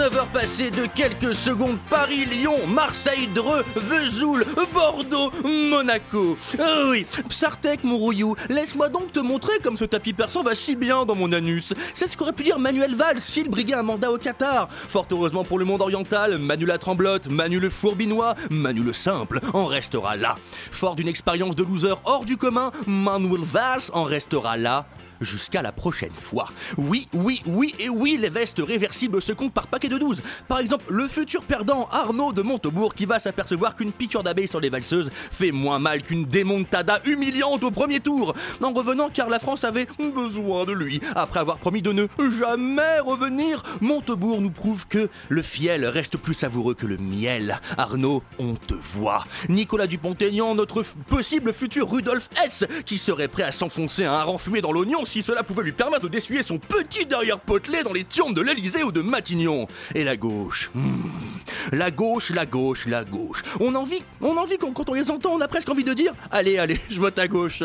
19h passées de quelques secondes, Paris, Lyon, Marseille, Dreux, Vesoul, Bordeaux, Monaco. Ah oui, Psartek, mon rouillou, laisse-moi donc te montrer comme ce tapis persan va si bien dans mon anus. C'est ce qu'aurait pu dire Manuel Valls s'il briguait un mandat au Qatar. Fort heureusement pour le monde oriental, Manu la tremblote, Manu le fourbinois, Manu le simple en restera là. Fort d'une expérience de loser hors du commun, Manuel Valls en restera là jusqu'à la prochaine fois. Oui, oui, oui et oui, les vestes réversibles se comptent par paquet de 12. Par exemple, le futur perdant Arnaud de Montebourg qui va s'apercevoir qu'une piqûre d'abeille sur les valseuses fait moins mal qu'une démontada humiliante au premier tour. En revenant car la France avait besoin de lui. Après avoir promis de ne jamais revenir, Montebourg nous prouve que le fiel reste plus savoureux que le miel. Arnaud, on te voit. Nicolas Dupont-Aignan, notre possible futur Rudolf S, qui serait prêt à s'enfoncer un hareng fumé dans l'oignon si cela pouvait lui permettre d'essuyer son petit derrière potelé dans les tiornes de l'Elysée ou de Matignon. Et la gauche. hmm. La gauche, la gauche, la gauche. On en vit, on en vit quand, quand on les entend, on a presque envie de dire Allez, allez, je vote à gauche.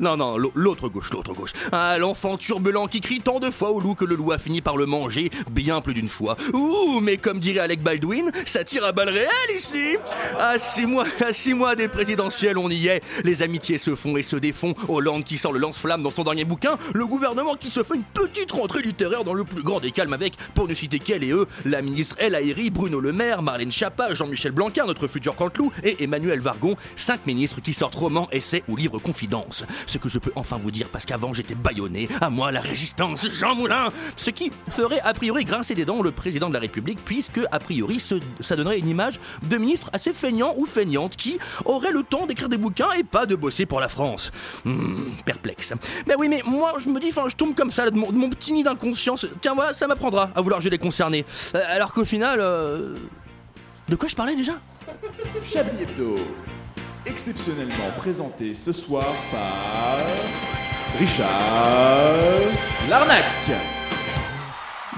Non, non, l'au- l'autre gauche, l'autre gauche. Ah, l'enfant turbulent qui crie tant de fois au loup que le loup a fini par le manger bien plus d'une fois. Ouh, mais comme dirait Alec Baldwin, ça tire à balles réelles ici. À six mois, à six mois des présidentielles, on y est. Les amitiés se font et se défont. Hollande qui sort le lance-flamme dans son dernier bouquin. Le gouvernement qui se fait une petite rentrée littéraire dans le plus grand des calmes avec, pour ne citer qu'elle et eux, la ministre El Haïry, Bruno Le Maire, Marlène Schiappa, Jean-Michel Blanquer, notre futur Canteloup, et Emmanuel Vargon, cinq ministres qui sortent romans, essais ou livres confidences. Ce que je peux enfin vous dire parce qu'avant j'étais bâillonné, à moi la résistance, Jean Moulin Ce qui ferait a priori grincer des dents le président de la République, puisque a priori ça donnerait une image de ministre assez feignant ou feignante qui aurait le temps d'écrire des bouquins et pas de bosser pour la France. Hmm, perplexe. Mais oui, mais moi je me dis, je tombe comme ça de mon, petit nid d'inconscience. Tiens, voilà, ça m'apprendra à vouloir les concernés. Euh, alors qu'au final. euh, De quoi je parlais déjà? Chablis Hebdo, exceptionnellement présenté ce soir par Richard Larnac.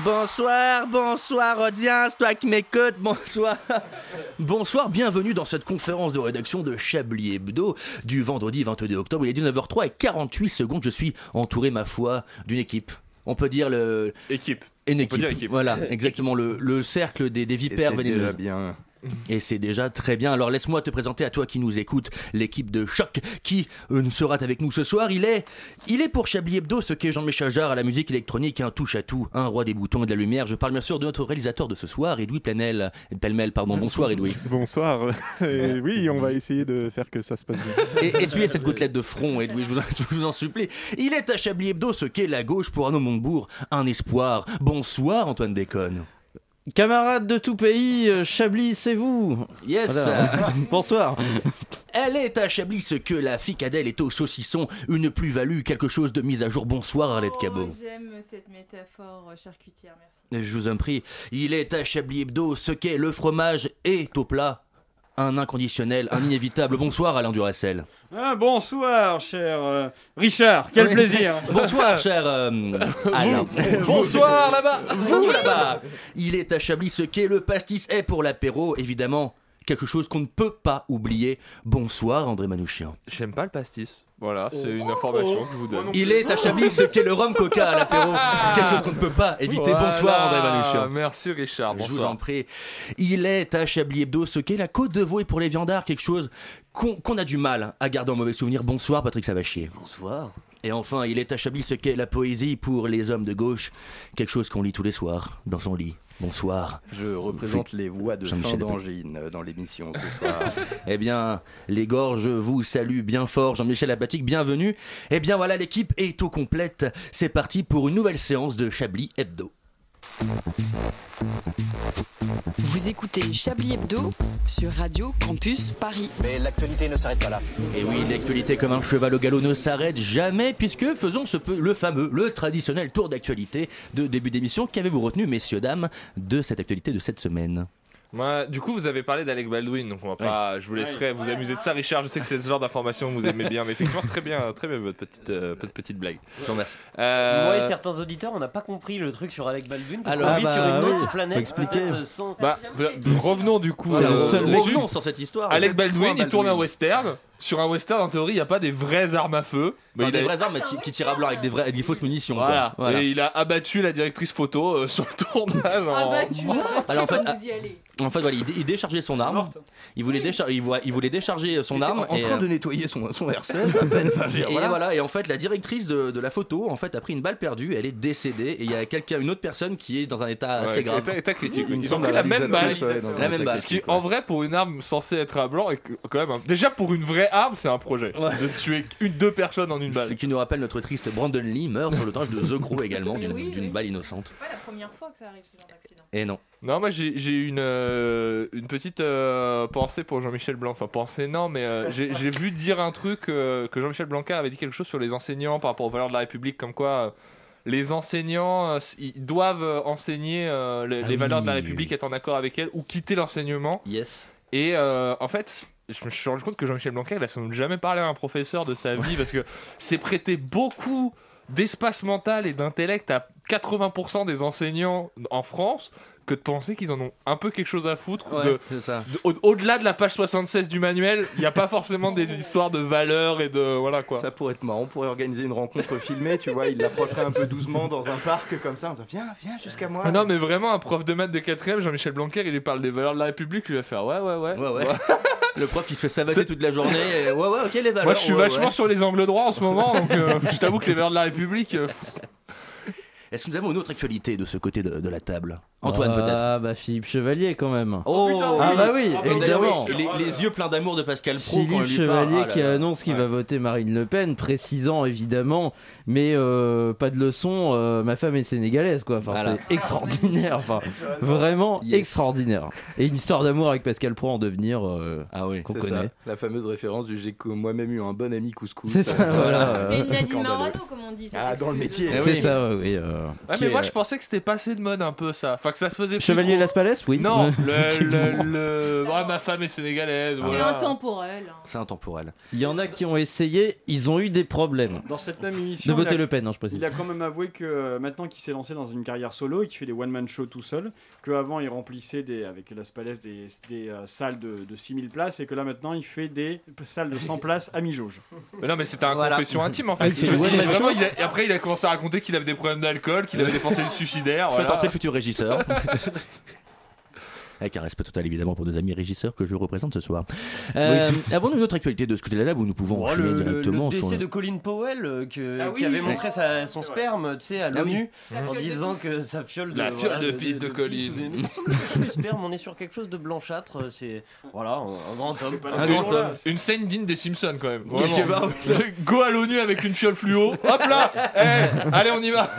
Bonsoir, bonsoir audience, toi qui m'écoutes, bonsoir. Bonsoir, bienvenue dans cette conférence de rédaction de Chablis Hebdo du vendredi 22 octobre. Il est 19h03 et 48 secondes. Je suis entouré, ma foi, d'une équipe. On peut dire le. Équipe. Une équipe. Voilà, exactement. Le, le cercle des, des vipères c'est vénéneuses. déjà bien. Et c'est déjà très bien. Alors laisse-moi te présenter à toi qui nous écoute l'équipe de choc qui euh, sera avec nous ce soir. Il est, il est pour Chablis Hebdo ce qu'est Jean-Michel Jarre à la musique électronique, un touche à tout, un roi des boutons et de la lumière. Je parle bien sûr de notre réalisateur de ce soir, Edoui Plenel, Pellemel, pardon. Bonsoir Edoui. Bonsoir. Et oui, on va essayer de faire que ça se passe bien. Et essuyez cette gouttelette de front, Edoui, je vous, en- je vous en supplie. Il est à Chablis Hebdo ce qu'est la gauche pour Arnaud Montebourg, un espoir. Bonsoir Antoine Déconne. Camarades de tout pays, euh, Chablis, c'est vous Yes. Voilà. Bonsoir. Elle est à Chablis ce que la ficadelle est au saucisson, une plus-value, quelque chose de mise à jour. Bonsoir Arlette Cabot. Oh, J'aime cette métaphore euh, charcutière, merci. Je vous en prie. Il est à Chablis Hebdo ce qu'est le fromage est au plat. Un inconditionnel, un inévitable. Bonsoir Alain Duracel. Ah, bonsoir, cher euh, Richard. Quel Oui. plaisir. Bonsoir cher euh, Alain. Bonsoir là-bas. Vous là-bas. Il est à Chablis ce qu'est le pastis est pour l'apéro, évidemment. Quelque chose qu'on ne peut pas oublier. Bonsoir André Manouchian. J'aime pas le pastis. Voilà, c'est une information que je vous donne. Il est à Chablis ce qu'est le rhum coca à l'apéro. Quelque chose qu'on ne peut pas éviter. Bonsoir André Manouchian. Merci Richard. Je vous Bonsoir. en prie. Il est à Chablis Hebdo ce qu'est la côte de veau et pour les viandards, quelque chose qu'on qu'on a du mal à garder en mauvais souvenir. Bonsoir Patrick Savachier. Bonsoir. Et enfin, il est à Chablis ce qu'est la poésie pour les hommes de gauche, quelque chose qu'on lit tous les soirs dans son lit. Bonsoir. Je représente les voix de Lepage. d'angine euh, dans l'émission ce soir. Eh bien, les gorges vous saluent bien fort. Jean-Michel Apatique, bienvenue. Eh bien voilà, l'équipe est au complète. C'est parti pour une nouvelle séance de Chablis Hebdo. Vous écoutez Chablis Hebdo sur Radio Campus Paris. Mais l'actualité ne s'arrête pas là. Et oui, l'actualité comme un cheval au galop ne s'arrête jamais, puisque faisons ce peu, le fameux, le traditionnel tour d'actualité de début d'émission. Qu'avez-vous retenu, messieurs, dames, de cette actualité de cette semaine? Moi, du coup, vous avez parlé d'Alec Baldwin, donc on va pas, je vous laisserai vous amuser de ça, Richard. Je sais que c'est ce genre d'information que vous aimez bien, mais effectivement, très bien, très bien votre petite, euh, votre petite blague. Je vous remercie. Euh, Moi et certains auditeurs, on n'a pas compris le truc sur Alec Baldwin parce Alors, qu'on vit bah, sur une oui, autre faut planète. expliquer. peut-être sans- Bah, revenons du coup. C'est euh, le seul au mec- résumé. revenons sur cette histoire. Alec Baldwin, il tourne un western. Sur un western, en théorie, il n'y a pas des vraies armes à feu. Enfin, il des a- vraies armes qui, tirent à blanc avec des, vraies, avec des fausses munitions. quoi. Voilà. Et il a abattu la directrice photo euh, sur le tournage. en- Abattu, Alors, en fait, vous y allez. En fait, voilà, il, dé- il déchargeait son arme. Il voulait, déchar- il, voit- il voulait décharger son était arme. en et, train euh, de nettoyer son, son R16 à peine. Enfin, je veux dire, et voilà. et en fait, la directrice de, de la photo, en fait, a pris une balle perdue. Elle est décédée, et il y a quelqu'un, une autre personne qui est dans un état Ouais, assez grave. état- état critique. Il me Ils ont semble pris la la même balle. La même. Ce qui, en vrai, pour une arme censée être à blanc, est quand même. un- Déjà, pour une vraie arme, c'est un projet. De tuer une, deux personnes en une balle. Ce qui nous rappelle notre triste Brandon Lee meurt sur le tournage de The Crow également d'une oui, oui. balle innocente. C'est pas la première fois que ça arrive ce genre d'accident. Et non. Non, moi j'ai j'ai une, euh, une petite euh, pensée pour Jean-Michel Blanc. Enfin, pensée non, mais euh, j'ai vu dire un truc euh, que Jean-Michel Blanquer avait dit quelque chose sur les enseignants par rapport aux valeurs de la République, comme quoi euh, les enseignants euh, ils doivent enseigner euh, les, Ah les valeurs oui. de la République, être en accord avec elles ou quitter l'enseignement. Yes. Et euh, en fait, je me suis rendu compte que Jean-Michel Blanquer, il a sans doute jamais parlé à un professeur de sa vie parce que c'est prêter beaucoup d'espace mental et d'intellect à 80% des enseignants en France que de penser qu'ils en ont un peu quelque chose à foutre. Ouais, au- Au-delà de la page 76 du manuel, il n'y a pas forcément des histoires de valeurs et de. Voilà quoi. Ça pourrait être marrant, on pourrait organiser une rencontre filmée, tu vois, il l'approcherait un peu doucement dans un parc comme ça, en disant viens, viens jusqu'à moi. Ah non, mais vraiment, un prof de maths de 4ème, Jean-Michel Blanquer, il lui parle des valeurs de la République, il va faire ouais, ouais, ouais. Ouais, ouais. Le prof il se fait savater toute la journée. et ouais, ouais, ok, les valeurs. Moi, je suis ouais, vachement ouais. sur les angles droits en ce moment, donc euh, je t'avoue que les valeurs de la République. euh, Est-ce que nous avons une autre actualité de ce côté de, de la table? Antoine, ah, peut-être? Ah bah Philippe Chevalier quand même. Oh, Ah bah oui, Ah bah évidemment. oui, Les, les yeux pleins d'amour de Pascal Pro Philippe lui Chevalier parle. Ah qui là là. annonce qu'il va voter Marine Le Pen, précisant évidemment, mais euh, pas de leçon, euh, ma femme est sénégalaise quoi. Enfin, Voilà. c'est extraordinaire, enfin, vraiment Yes. extraordinaire. Et une histoire d'amour avec Pascal Pro en devenir euh, Ah oui. qu'on C'est connaît. ça, la fameuse référence du j'ai moi-même eu un bon ami couscous. C'est ça, voilà. C'est une. Morano, comme on dit. Ah, dans le métier. Eh C'est ça, oui. oui, euh, Ouais, qui mais moi, je pensais que c'était passé de mode un peu ça. Enfin, que ça se faisait plus Chevalier trop. Las Palais, oui. Non, le, le, le- ouais, ma femme est sénégalaise. C'est voilà. intemporel. hein. C'est intemporel. Il y en a qui ont essayé, ils ont eu des problèmes. Dans cette même émission, De voter a- Le Pen, hein, je précise. Il a quand même avoué que euh, maintenant qu'il s'est lancé dans une carrière solo et qu'il fait des one-man shows tout seul, qu'avant il remplissait des, avec Las Palais des, des, euh, salles de, de 6000 places et que là maintenant il fait des salles de 100 places à mi-jauge. Mais non, mais c'était un Voilà. confession intime en Ah, fait. il one-man vraiment, il a- et après, il a commencé à raconter qu'il avait des problèmes d'alcool, qu'il avait des pensées suicidaires. Faites voilà. entrer le futur régisseur. Avec un respect total évidemment pour nos amis régisseurs que je représente ce soir. Euh, Avons-nous une autre actualité de ce côté-là où nous pouvons Oh, le, directement le décès le- de Colin Powell euh, que- Ah qui oui. avait montré sa- son sperme tu sais à Ah oui. l'ONU en de disant que sa fiole de La fiole voilà, de pisse de Colin. ressemble pas à du sperme on est sur quelque chose de blanchâtre euh, c'est voilà un, grand homme Un grand homme. Une scène digne des Simpsons quand même. Go à l'ONU avec une fiole fluo. Hop là Eh, Allez, on y va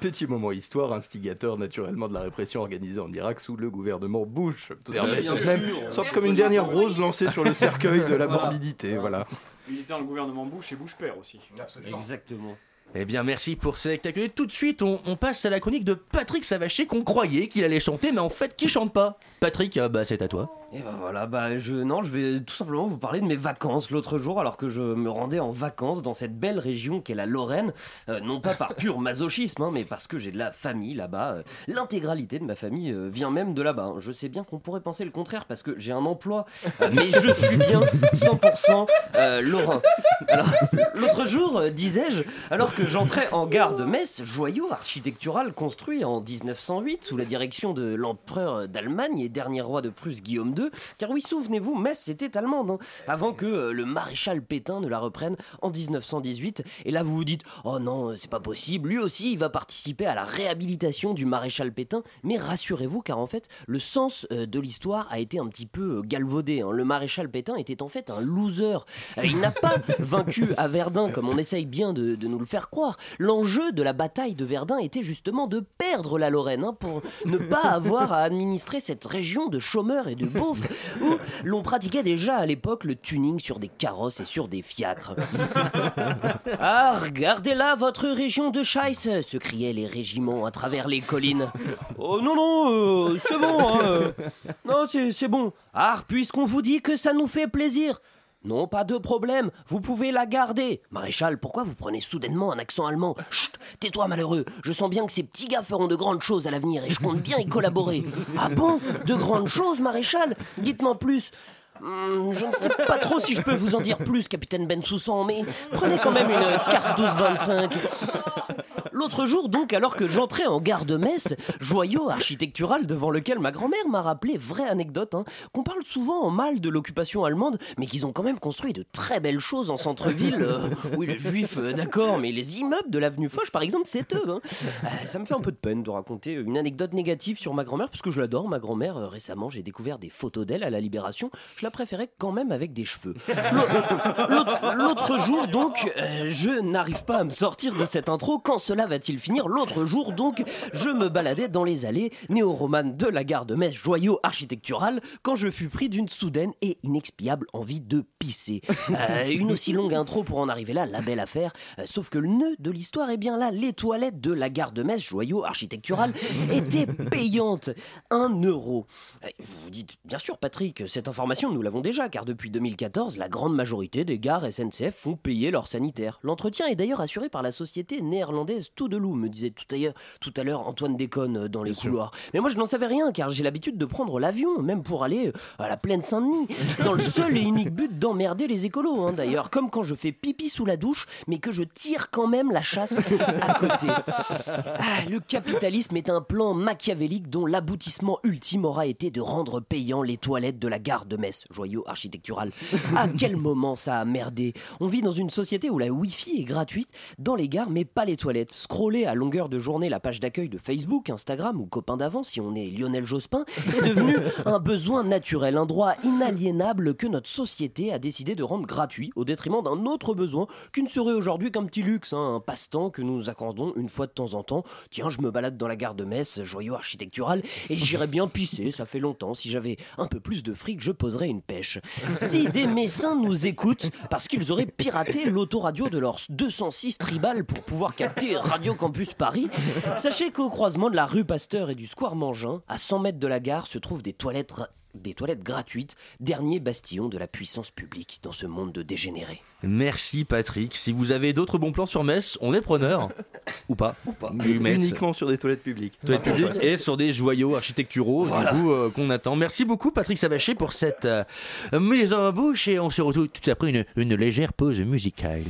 Petit moment histoire, instigateur naturellement de la répression organisée en Irak sous le gouvernement Bush. Permet bien tout de même, sûr. sorte comme une dernière rose lancée sur le cercueil de la morbidité, voilà. Il était dans le gouvernement Bush et Bush père aussi. exactement Eh bien, merci pour cette actualité. Tout de suite, on, on passe à la chronique de Patrick Savaché qu'on croyait qu'il allait chanter, mais en fait, qui chante pas? Patrick, euh, bah, c'est à toi. Et ben voilà, bah je non, je vais tout simplement vous parler de mes vacances l'autre jour alors que je me rendais en vacances dans cette belle région qu'est la Lorraine, Euh, non pas par pur masochisme, hein, mais parce que j'ai de la famille là-bas. Euh, L'intégralité de ma famille euh, vient même de là-bas. hein. Je sais bien qu'on pourrait penser le contraire parce que j'ai un emploi, mais je suis bien 100% euh, lorrain. Alors l'autre jour, disais-je, alors que j'entrais en gare de Metz, joyau architectural construit en 1908 sous la direction de l'empereur d'Allemagne et dernier roi de Prusse Guillaume II, 1922. Car oui, souvenez-vous, Metz c'était allemande, hein, avant que euh, le maréchal Pétain ne la reprenne en 1918. Et là, vous vous dites, oh non, c'est pas possible, lui aussi, il va participer à la réhabilitation du maréchal Pétain. Mais rassurez-vous, car en fait, le sens euh, de l'histoire a été un petit peu euh, galvaudé. hein. Le maréchal Pétain était en fait un loser. Euh, Il n'a pas vaincu à Verdun comme on essaye bien de, de nous le faire croire. L'enjeu de la bataille de Verdun était justement de perdre la Lorraine hein, pour ne pas avoir à administrer cette région de chômeurs et de où l'on pratiquait déjà à l'époque le tuning sur des carrosses et sur des fiacres. Ah, regardez là votre région de Scheiss se criaient les régiments à travers les collines. Oh non, non, euh, c'est bon. hein, euh. Non, c'est c'est bon. Ah, puisqu'on vous dit que ça nous fait plaisir. Non, pas de problème, vous pouvez la garder. Maréchal, pourquoi vous prenez soudainement un accent allemand? Chut, tais-toi malheureux, je sens bien que ces petits gars feront de grandes choses à l'avenir et je compte bien y collaborer. Ah bon? De grandes choses, Maréchal? Dites-moi plus. Hmm, je ne sais pas trop si je peux vous en dire plus, capitaine Ben Soussan, mais prenez quand même une carte 12-25. L'autre jour, donc, alors que j'entrais en gare de Metz, joyau architectural devant lequel ma grand-mère m'a rappelé, vraie anecdote, hein, qu'on parle souvent en mal de l'occupation allemande, mais qu'ils ont quand même construit de très belles choses en centre-ville. Euh, oui, les juifs, euh, d'accord, mais les immeubles de l'avenue Foch, par exemple, c'est eux. hein. Euh, ça me fait un peu de peine de raconter une anecdote négative sur ma grand-mère, parce que je l'adore, ma grand-mère. Euh, récemment, j'ai découvert des photos d'elle à la Libération. Je la préférais quand même avec des cheveux. L'autre- jour, donc, je n'arrive pas à me sortir de cette intro. Quand cela va-t-il finir L'autre jour, donc, je me baladais dans les allées néo-romanes de la gare de Metz, joyau architectural, quand je fus pris d'une soudaine et inexpiable envie de pisser. Euh, une aussi longue intro pour en arriver là, la belle affaire. Euh, sauf que le nœud de l'histoire est bien là. Les toilettes de la gare de Metz, joyau architectural, étaient payantes. Un euro. Euh, Vous vous dites, bien sûr, Patrick, cette information, nous l'avons déjà, car depuis 2014, la grande majorité des gares SNCF font payer leurs sanitaires. L'entretien est d'ailleurs assuré par la société néerlandaise Toudelou, me disait tout à l'heure, tout à l'heure Antoine Déconne euh, dans les couloirs. Mais moi, je n'en savais rien, car j'ai l'habitude de prendre l'avion, même pour aller euh, à la plaine Saint-Denis, dans le seul et unique but d'emmerder les écolos, hein, d'ailleurs, comme quand je fais pipi sous la douche, mais que je tire quand même la chasse à côté. Ah, le capitalisme est un plan machiavélique dont l'aboutissement ultime aura été de rendre payant les toilettes de la gare de Metz, joyau architectural. À quel moment ça a merdé? On vit dans une société où la Wi-Fi est gratuite dans les gares, mais pas les toilettes. Scroller à longueur de journée la page d'accueil de Facebook, Instagram ou copain d'avant, si on est Lionel Jospin, est devenu un besoin naturel, un droit inaliénable que notre société a décidé de rendre gratuit au détriment d'un autre besoin qui ne serait aujourd'hui qu'un petit luxe, hein, un passe-temps que nous accordons une fois de temps en temps. Tiens, je me balade dans la gare de Metz, joyau architectural, et j'irais bien pisser, ça fait longtemps. Si j'avais un peu plus de fric, je poserais une pêche. Si des messins nous écoutent parce qu'ils auraient piraté l'autoradio de leur 206 tribal pour pouvoir capter Radio Campus Paris, sachez qu'au croisement de la rue Pasteur et du square Mangin, à 100 mètres de la gare, se trouvent des toilettes des toilettes gratuites, dernier bastillon de la puissance publique dans ce monde de dégénérés. Merci Patrick. Si vous avez d'autres bons plans sur Metz, on est preneur. Ou pas. Ou pas. Uniquement sur des toilettes publiques. Toilettes publiques et sur des joyaux architecturaux Voilà. du coup euh, qu'on attend. Merci beaucoup Patrick Savaché pour cette euh, mise en bouche et on se retrouve tout après une, une légère pause musicale.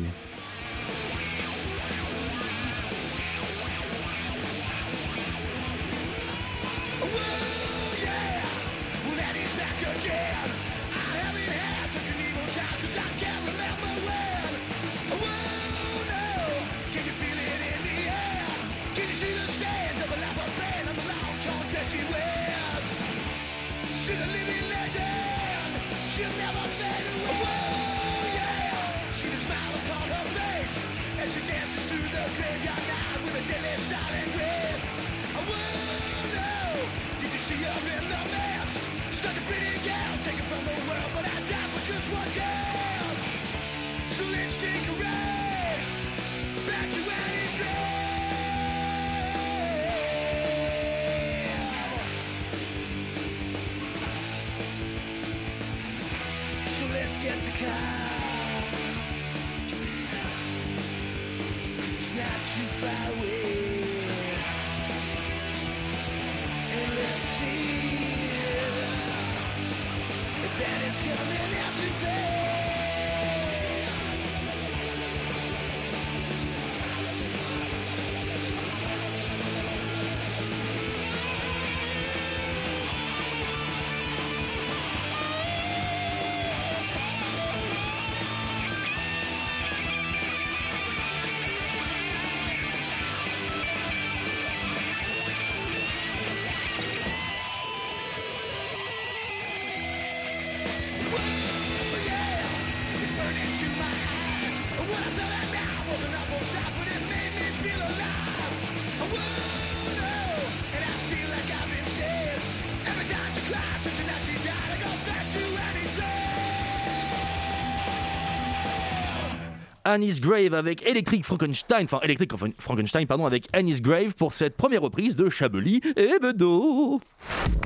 Annie's Grave avec Electric Frankenstein, enfin Electric Frankenstein, pardon, avec Annie's Grave pour cette première reprise de Chablis et Bedeau.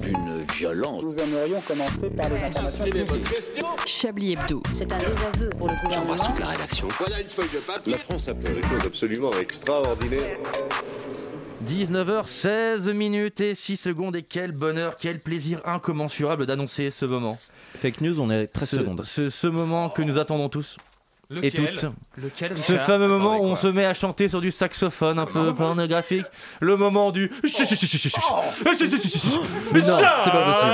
Une violence. Nous aimerions commencer par les informations. Chablis Hebdo. C'est un désaveu pour le gouvernement. la rédaction. Voilà une feuille de papier. La France a fait des choses absolument extraordinaires. 19h16 minutes et 6 secondes et quel bonheur, quel plaisir incommensurable d'annoncer ce moment. Fake news, on est à 13 Ce, secondes. ce, ce moment que nous attendons tous. Et toutes. Lequel Ce fameux moment où on quoi se met à chanter sur du saxophone un peu pornographique. Le moment du. Mais non, c'est pas possible.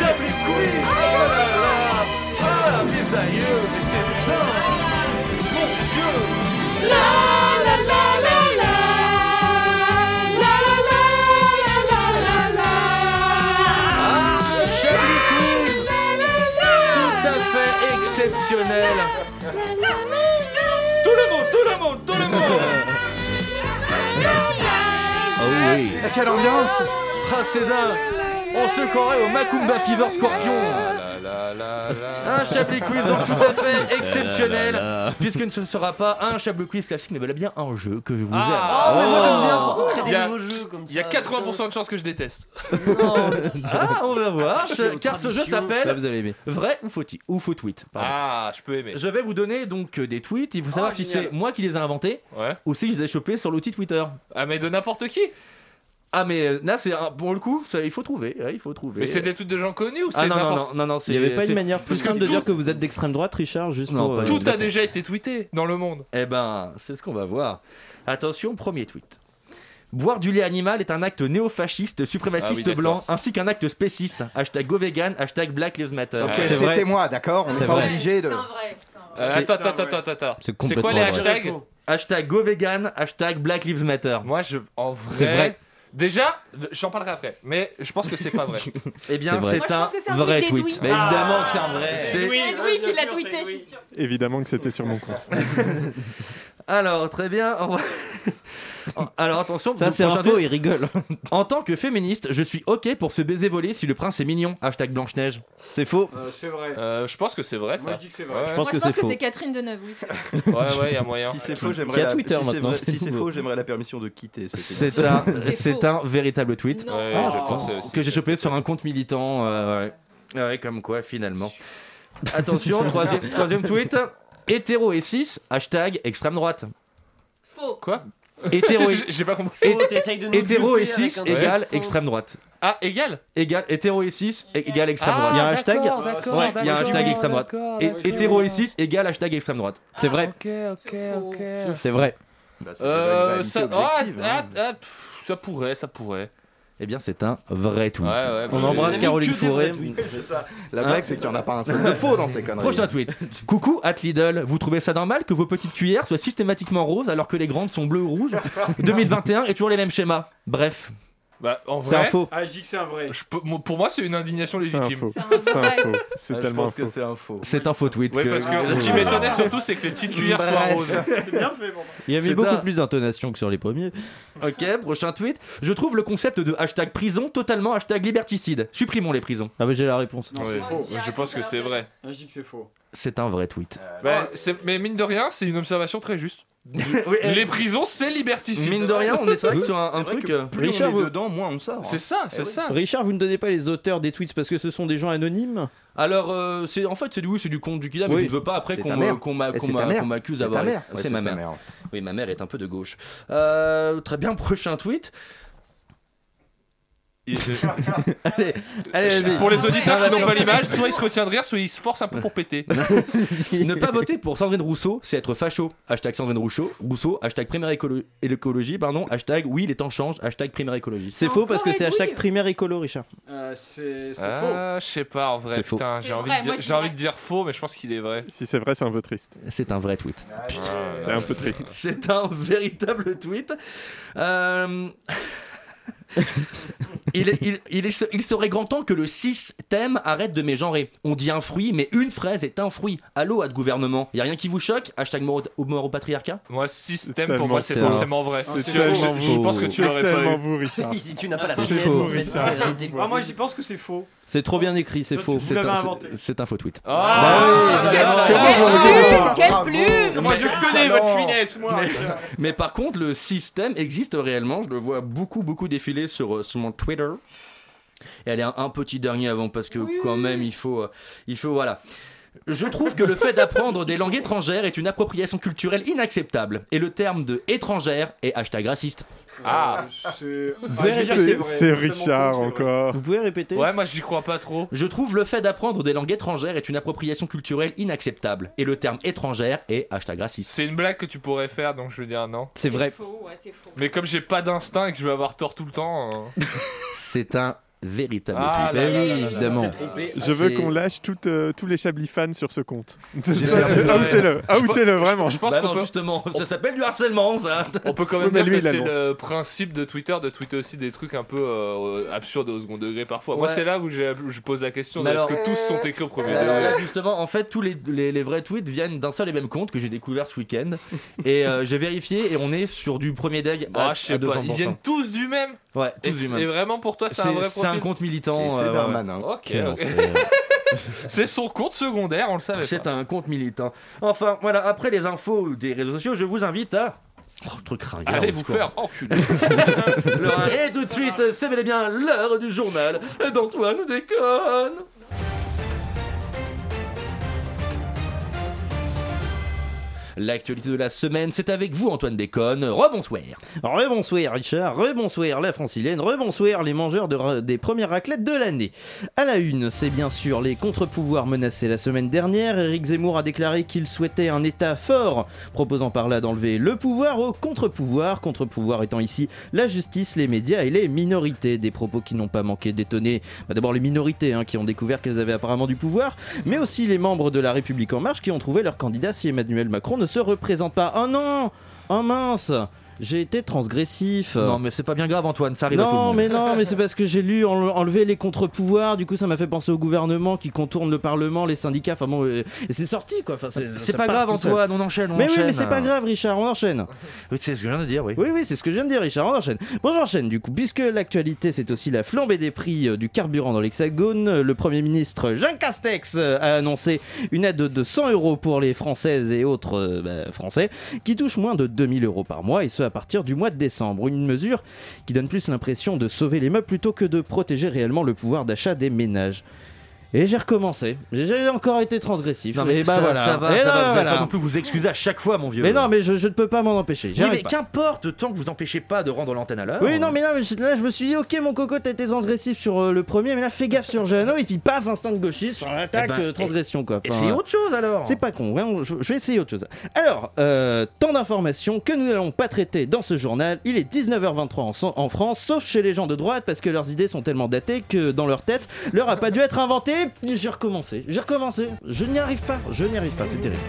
Chablis Tout le monde, tout le monde, tout le monde. Oh oui. Quelle ambiance. Ah, c'est dingue On se croirait au Macumba Fever Scorpion. Un Chablis Quiz donc tout à fait exceptionnel. Puisque ce ne sera pas un Chablis Quiz classique mais bel et bien un jeu que je vous Ah. aime Oh, mais moi j'aime bien quand on crée Il des y a- nouveaux jeux comme ça. Il y a 80% de chances que je déteste. Ah, on va voir, car ce jeu s'appelle. Vrai ou faux, ou faux tweet. pardon. Ah, je peux aimer. Je vais vous donner donc euh, des tweets, il faut savoir Oh, si c'est moi qui les ai inventés Ouais. ou si je les ai chopés sur l'outil Twitter. Ah, mais de n'importe qui. Ah mais euh, là c'est pour le coup, ça, il faut trouver, ouais, il faut trouver. Mais c'est des tweets de gens connus ou Ah c'est non, non, non, n'importe non, non, Il c'est n'y avait pas une manière plus simple de tout- dire que vous êtes d'extrême droite, Richard, juste Non, pour. euh, Tout a déjà été tweeté dans le monde. Eh ben, c'est ce qu'on va voir. Attention, premier tweet. Boire du lait animal est un acte néofasciste, suprémaciste Ah oui, blanc, ainsi qu'un acte spéciste. Hashtag go vegan, hashtag Black Lives Matter. Ok, c'est vrai. c'était moi, d'accord On n'est pas obligé de. C'est un vrai. attends, attends, vrai. attends, attends. C'est quoi les hashtags Hashtag go vegan, hashtag Black Lives Matter. Moi, je, en vrai, C'est vrai. Déjà, j'en parlerai après, mais je pense que c'est pas vrai. Eh bien, C'est un vrai tweet tweet. évidemment que c'est un vrai. C'est- Oui, Edoui bien qui l'a tweeté, je suis sûr. Évidemment que c'était sur mon compte. Alors, très bien. on va- Alors, attention. Ça, c'est un prochain faux, tweet. il rigole. En tant que féministe, je suis OK pour se baiser voler si le prince est mignon. Hashtag Blanche-Neige. C'est faux. Euh, c'est vrai. Euh, je pense que c'est vrai, ça. Moi je dis que c'est vrai. Ouais, Je Moi, pense je que pense c'est que faux. c'est Catherine Deneuve, oui. ouais, ouais, il y a moyen. Si c'est faux, Il y j'aimerais a la... Twitter si c'est maintenant, si faux, j'aimerais la permission de quitter. C'est un, C'est un véritable tweet. Non. Ouais, Oh. je pense aussi. que j'ai chopé sur un compte militant. euh, ouais. Ouais, comme quoi, finalement. Attention, troisième, troisième tweet. Hétéro et 6, hashtag extrême droite. Faux. Quoi? Hétéro et, J'ai- pas compris. hé- Oh, t'essayes de nous hétéro et duper avec 6 un égale extrême droite. Ah, égal Égal, hétéro et 6 égale extrême Ah, droite. Il y a un hashtag d'accord, d'accord, Ouais, il y a un d'accord, hashtag extrême droite. d'accord, Et d'accord. hétéro et 6 égale hashtag extrême droite. C'est vrai. Ok, ok, ok. C'est vrai. Bah, c'est déjà une Euh, ça, objective, ah, hein. ah, ah, pff, ça pourrait, ça pourrait. Eh bien, c'est un vrai tweet. Ouais, ouais. On bah, embrasse Caroline Fourré. La blague, c'est qu'il n'y en a pas un seul de faux dans ces conneries. Prochain tweet. Coucou, at Lidl, vous trouvez ça normal que vos petites cuillères soient systématiquement roses alors que les grandes sont bleues ou rouges? 2021 et toujours les mêmes schémas. Bref, Bah, en C'est un vrai, faux. Ah, je dis que c'est un vrai. je peux- moi- pour moi, c'est une indignation C'est un légitime. faux. C'est un faux. C'est Ah, je tellement pense que faux. c'est un faux. c'est un faux tweet. Ouais, que- parce que ce qui m'étonnait surtout, c'est que les petites cuillères soient Bref. roses. C'est bien fait pour moi. Il y avait C'est beaucoup un- plus d'intonation que sur les premiers. Ok, prochain tweet. Je trouve le concept de hashtag prison totalement hashtag liberticide. Supprimons les prisons. Ah, mais j'ai la réponse. Non, Ouais. c'est faux. Je pense que c'est vrai. Ah, je dis que c'est faux. C'est un vrai tweet. Bah, c'est- mais mine de rien, c'est une observation très juste. Oui, Les prisons, c'est liberticide. Mine de rien, on est c'est vrai que sur un, truc. que euh, plus Richard, on est vous- dedans, moins on sort. C'est ça, c'est Eh oui. ça. Richard, vous ne donnez pas les auteurs des tweets parce que ce sont des gens anonymes Alors, euh, c'est en fait, c'est du, oui, c'est du compte du Kida, mais Oui. je ne veux pas après qu'on Eh, qu'on m'accuse d'avoir. c'est ma mère. mère. Oui, ma mère est un peu de gauche. Euh, très bien, prochain tweet. Allez, allez, vas-y. Pour les auditeurs qui n'ont pas l'image, soit ils se retiennent de rire, soit ils se forcent un peu pour péter. ne pas voter pour Sandrine Rousseau, c'est être facho. Hashtag Sandrine Rousseau, Rousseau hashtag primaire écolo- écologie, pardon, hashtag oui, les temps changent, hashtag primaire écologie. C'est faux parce que c'est hashtag primaire écolo, Richard. Euh, c'est. Ah, je sais pas en vrai. C'est faux. Putain, j'ai C'est envie, vrai, de moi, dire, je j'ai dirais- envie de dire faux, mais je pense qu'il est vrai. Si c'est vrai, c'est un peu triste. C'est un vrai tweet. C'est un peu triste. C'est un véritable tweet. Euh, il, est- il, il, est- il serait grand temps que le système arrête de mégenrer. On dit un fruit, mais une fraise est un fruit. Allô, à de gouvernement. Y a rien qui vous choque? Hashtag mort au, mort au patriarcat? Moi, système, pour moi, c'est forcément vrai. Je, pense que tu l'aurais pas eu. Si tu n'as pas la. Ah, moi, j'y pense que c'est faux. C'est trop bien écrit, c'est faux. Un, c'est- un faux tweet. Bah oui, évidemment. Quelle Comment vous plume le Quelle Bravo. plume Moi, je connais talent. votre finesse, moi. Mais, mais par contre, le système existe réellement. Je le vois beaucoup, beaucoup défiler sur, euh, sur mon Twitter. Et allez, un, un petit dernier avant, parce que quand même, il faut, euh, il faut, voilà. Je trouve que le fait d'apprendre des langues étrangères est une appropriation culturelle inacceptable. Et le terme de étrangère est hashtag raciste. Ah. C'est Ah, veux Richard con, encore. Vous pouvez répéter? Ouais, moi, j'y crois pas trop. Je trouve le fait d'apprendre des langues étrangères est une appropriation culturelle inacceptable. Et le terme étrangère est hashtag raciste. C'est une blague que tu pourrais faire, donc je veux dire non. C'est vrai. faux, ouais, c'est faux. Mais comme j'ai pas d'instinct et que je vais avoir tort tout le temps. euh, C'est un véritable Ah tweet. là Mais là oui, là là là. évidemment. Je veux qu'on lâche tout, euh, tous les Chablis fans sur ce compte. Outez-le, outez-le vraiment. Je pense Bah qu'on non, peut, justement, ça s'appelle du harcèlement, ça. on peut quand même mais dire lui, que c'est le principe de Twitter de tweeter aussi des trucs un peu euh, absurdes au second degré parfois. Moi, c'est là où je pose la question est-ce que tous sont écrits au premier Alors degré justement, en fait, tous les, les, les vrais tweets viennent d'un seul et même compte que j'ai découvert ce week-end. Et euh, j'ai vérifié et on est sur du premier deg à, Ah, je sais à pas, 200%. ils viennent tous du même Ouais, Et, vraiment pour toi, c'est un vrai c'est un compte militant. C'est euh, ouais, Darmanin. Ok. C'est son compte secondaire, on le savait C'est un compte militant. Enfin, voilà, après les infos des réseaux sociaux, je vous invite à. Oh, truc ringard. Allez vous faire enculer. Le- Et tout de suite, c'est bel et bien l'heure du journal d'Antoine Déconne. L'actualité de la semaine, c'est avec vous, Antoine Déconne. Rebonsoir. Rebonsoir Richard, rebonsoir la francilienne, rebonsoir les mangeurs des premières raclettes de l'année. À la une, c'est bien sûr les contre-pouvoirs menacés la semaine dernière. Éric Zemmour a déclaré qu'il souhaitait un État fort, proposant par là d'enlever le pouvoir au contre-pouvoir, contre-pouvoir étant ici la justice, les médias et les minorités. Des propos qui n'ont pas manqué d'étonner bah, d'abord les minorités hein, qui ont découvert qu'elles avaient apparemment du pouvoir, mais aussi les membres de la République en marche qui ont trouvé leur candidat si Emmanuel Macron ne se représente pas. Oh non Oh mince j'ai été transgressif. Non, mais c'est pas bien grave, Antoine, ça arrive à tout le Non, monde. mais non, mais c'est parce que j'ai lu en- enlever les contre-pouvoirs. Du coup, ça m'a fait penser au gouvernement qui contourne le Parlement, les syndicats. Enfin bon, euh, et c'est sorti quoi. Enfin, c'est pas grave. Antoine, on enchaîne, on Mais oui, enchaîne. mais c'est pas grave, Richard, on enchaîne. Oui, c'est ce que je viens de dire, oui. Oui, oui, c'est ce que je viens de dire, Richard. On enchaîne. Bon, j'enchaîne du coup, puisque l'actualité, c'est aussi la flambée des prix euh, du carburant dans l'Hexagone. euh, Le Premier ministre Jean Castex euh, a annoncé une aide de 100 euros pour les Françaises et autres euh, bah, Français qui touchent moins de 2000 euros par mois, et ce partir du mois de décembre. Une mesure qui donne plus l'impression de sauver les meubles plutôt que de protéger réellement le pouvoir d'achat des ménages. Et j'ai recommencé. J'ai encore été transgressif. Non, mais et bah ça, voilà. ça va, Et ça non, va, vous allez voilà. pas non plus vous excuser à chaque fois, mon vieux. Mais non, mais je, je ne peux pas m'en empêcher. Oui, mais qu'importe, tant que vous empêchez pas de rendre l'antenne à l'heure. Oui, non, mais là, je- là, je me suis dit, ok, mon coco, t'as été transgressif sur euh, le premier, mais là, fais gaffe sur Jeannot, et puis paf, instinct de gauchiste, sur l'attaque, Eh ben, euh, transgression, quoi. Enfin, Essayez autre chose alors. C'est pas con, je, je vais essayer autre chose. Alors, euh, tant d'informations que nous n'allons pas traiter dans ce journal. Il est 19h23 en, en France, sauf chez les gens de droite, parce que leurs idées sont tellement datées que dans leur tête, l'heure a pas dû être inventée. J'ai recommencé, j'ai recommencé. Je n'y arrive pas, je n'y arrive pas, c'est terrible.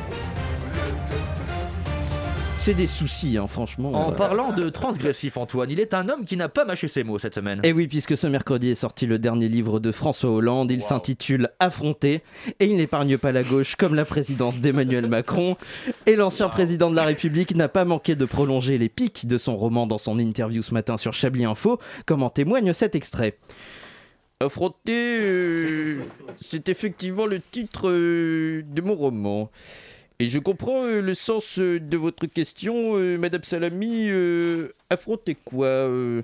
C'est des soucis, hein, franchement. En euh, parlant de transgressif, Antoine, il est un homme qui n'a pas mâché ses mots cette semaine. Et oui, puisque ce mercredi est sorti le dernier livre de François Hollande, il s'intitule Affronter, et il n'épargne pas la gauche comme la présidence d'Emmanuel Macron. Et l'ancien président de la République n'a pas manqué de prolonger les pics de son roman dans son interview ce matin sur Chablis Info, comme en témoigne cet extrait. Affronter, euh, c'est effectivement le titre euh, de mon roman. Et je comprends euh, le sens euh, de votre question, euh, Madame Salami. euh, affronter quoi euh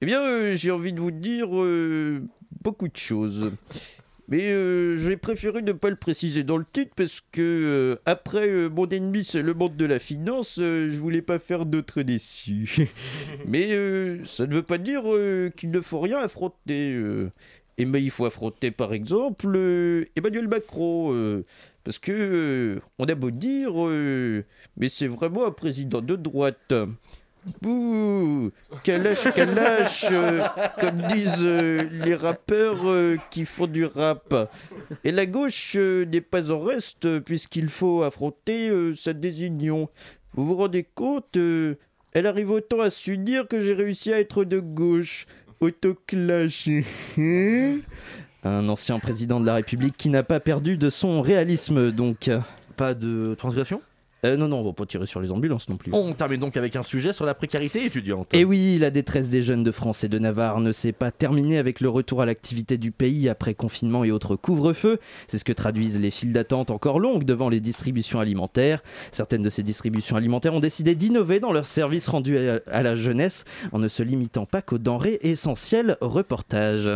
Eh bien, euh, j'ai envie de vous dire euh, beaucoup de choses. Mais euh, j'ai préféré ne pas le préciser dans le titre parce que euh, après euh, mon ennemi c'est le monde de la finance, je voulais pas faire d'autres déçus. Mais ça ne veut pas dire qu'il ne faut rien affronter. Et mais il faut affronter par exemple Emmanuel Macron. parce que on a beau dire, mais c'est vraiment un président de droite. Bouh Kalash, Kalash euh, Comme disent euh, les rappeurs euh, qui font du rap. Et la gauche euh, n'est pas en reste puisqu'il faut affronter euh, sa désunion. Vous vous rendez compte euh, Elle arrive autant à s'unir que j'ai réussi à être de gauche. autoclassé. Un ancien président de la République qui n'a pas perdu de son réalisme, donc. Pas de transgression? Euh, non, non, on va pas tirer sur les ambulances non plus. On termine donc avec un sujet sur la précarité étudiante. Et oui, la détresse des jeunes de France et de Navarre ne s'est pas terminée avec le retour à l'activité du pays après confinement et autres couvre-feux. C'est ce que traduisent les files d'attente encore longues devant les distributions alimentaires. Certaines de ces distributions alimentaires ont décidé d'innover dans leurs services rendus à, à la jeunesse en ne se limitant pas qu'aux denrées essentielles. Reportage.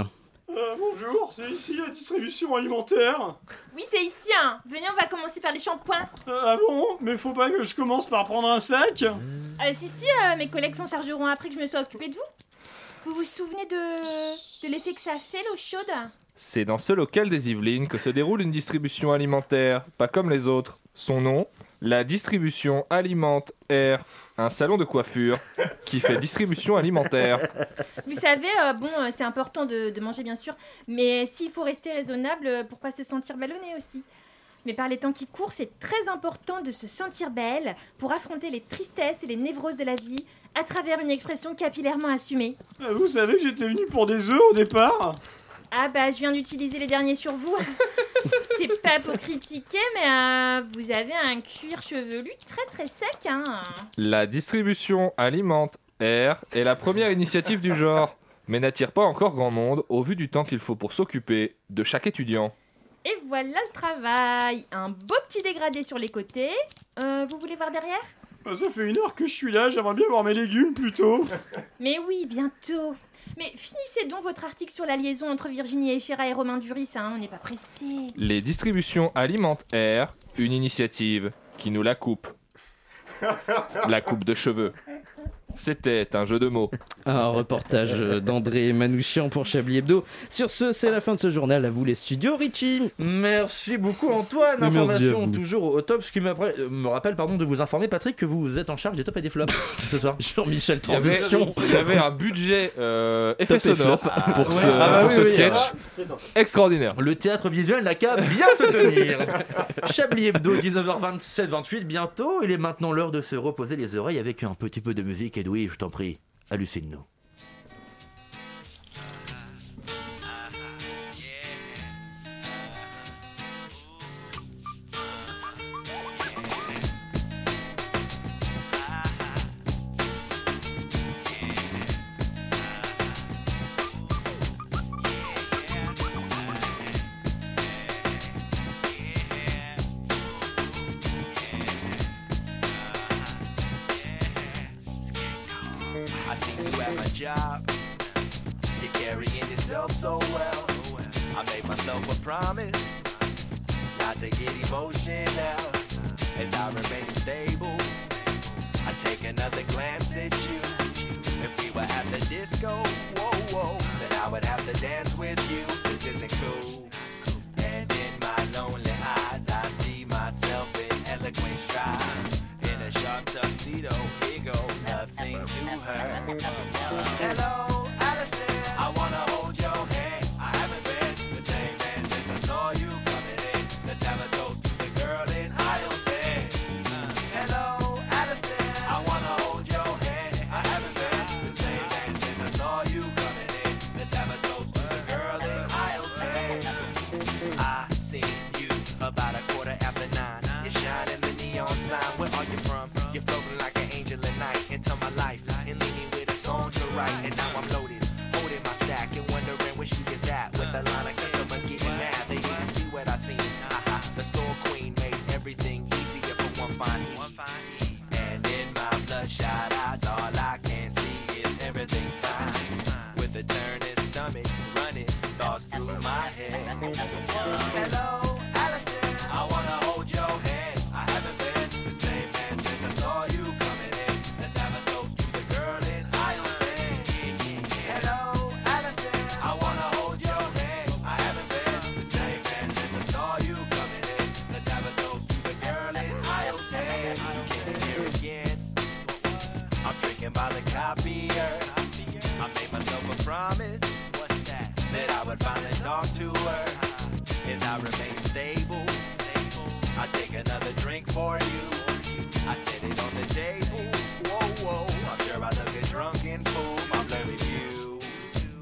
Euh, bonjour, c'est ici la distribution alimentaire. Oui, c'est ici. Hein. Venez, on va commencer par les shampoings. Euh, ah bon? Mais faut pas que je commence par prendre un sac Euh, si, si, euh, mes collègues s'en chargeront après que je me sois occupée de vous. Vous vous souvenez de, de l'effet que ça fait, l'eau chaude? C'est dans ce local des Yvelines que se déroule une distribution alimentaire, pas comme les autres. Son nom, la distribution Alimente Air, un salon de coiffure qui fait distribution alimentaire. Vous savez, euh, bon, euh, c'est important de, de manger bien sûr, mais s'il faut rester raisonnable euh, pour pas se sentir ballonné aussi. Mais par les temps qui courent, c'est très important de se sentir belle pour affronter les tristesses et les névroses de la vie à travers une expression capillairement assumée. Euh, Vous savez que j'étais venu pour des œufs au départ? Ah bah je viens d'utiliser les derniers sur vous. c'est pas pour critiquer, mais euh, vous avez un cuir chevelu très très sec, hein. La distribution Alimente Air est la première initiative du genre, mais n'attire pas encore grand monde au vu du temps qu'il faut pour s'occuper de chaque étudiant. Et voilà le travail. Un beau petit dégradé sur les côtés. Euh, vous voulez voir derrière? Ça fait une heure que je suis là, j'aimerais bien voir mes légumes plutôt. Mais oui, bientôt. Mais finissez donc votre article sur la liaison entre Virginie Efira et Romain Duris, hein, on n'est pas pressé. Les distributions Alimente Air, une initiative qui nous la coupe. La coupe de cheveux. C'était un jeu de mots. Un reportage d'André Manouchian pour Chablis Hebdo. Sur ce, c'est la fin de ce journal. À vous les studios, Richie. Merci beaucoup Antoine. Merci Information toujours au top, ce qui me rappelle, euh, me rappelle pardon, de vous informer Patrick que vous êtes en charge des tops et des flops ce soir. Jean-Michel Il y avait, Transition. il y avait un budget euh, effet sonore pour ce, Ah bah pour oui, ce oui, sketch. ah. Extraordinaire. Le théâtre visuel n'a qu'à bien se tenir. Chablis Hebdo, 19h27, 28 bientôt. Il est maintenant l'heure de se reposer les oreilles avec un petit peu de musique. Edoui, je t'en prie, hallucine-nous. I see you at my job. You're carrying yourself so well. I made myself a promise not to get emotional as I remain stable. I take another glance at you. If we were at the disco, whoa, whoa, then I would have to dance with you. This isn't cool. And in my lonely eyes, I see myself in eloquent stride. In a sharp tuxedo, here go nothing to her. Hello, Allison. I wanna What finally talk to her as I remain stable. I take another drink for you. I set it on the table. Whoa, whoa. I'm sure I look a drunken fool. My blurry view.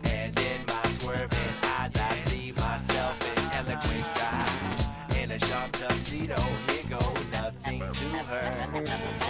And in my swerving eyes, I see myself in eloquent guise. In a sharp tuxedo, here go nothing to her.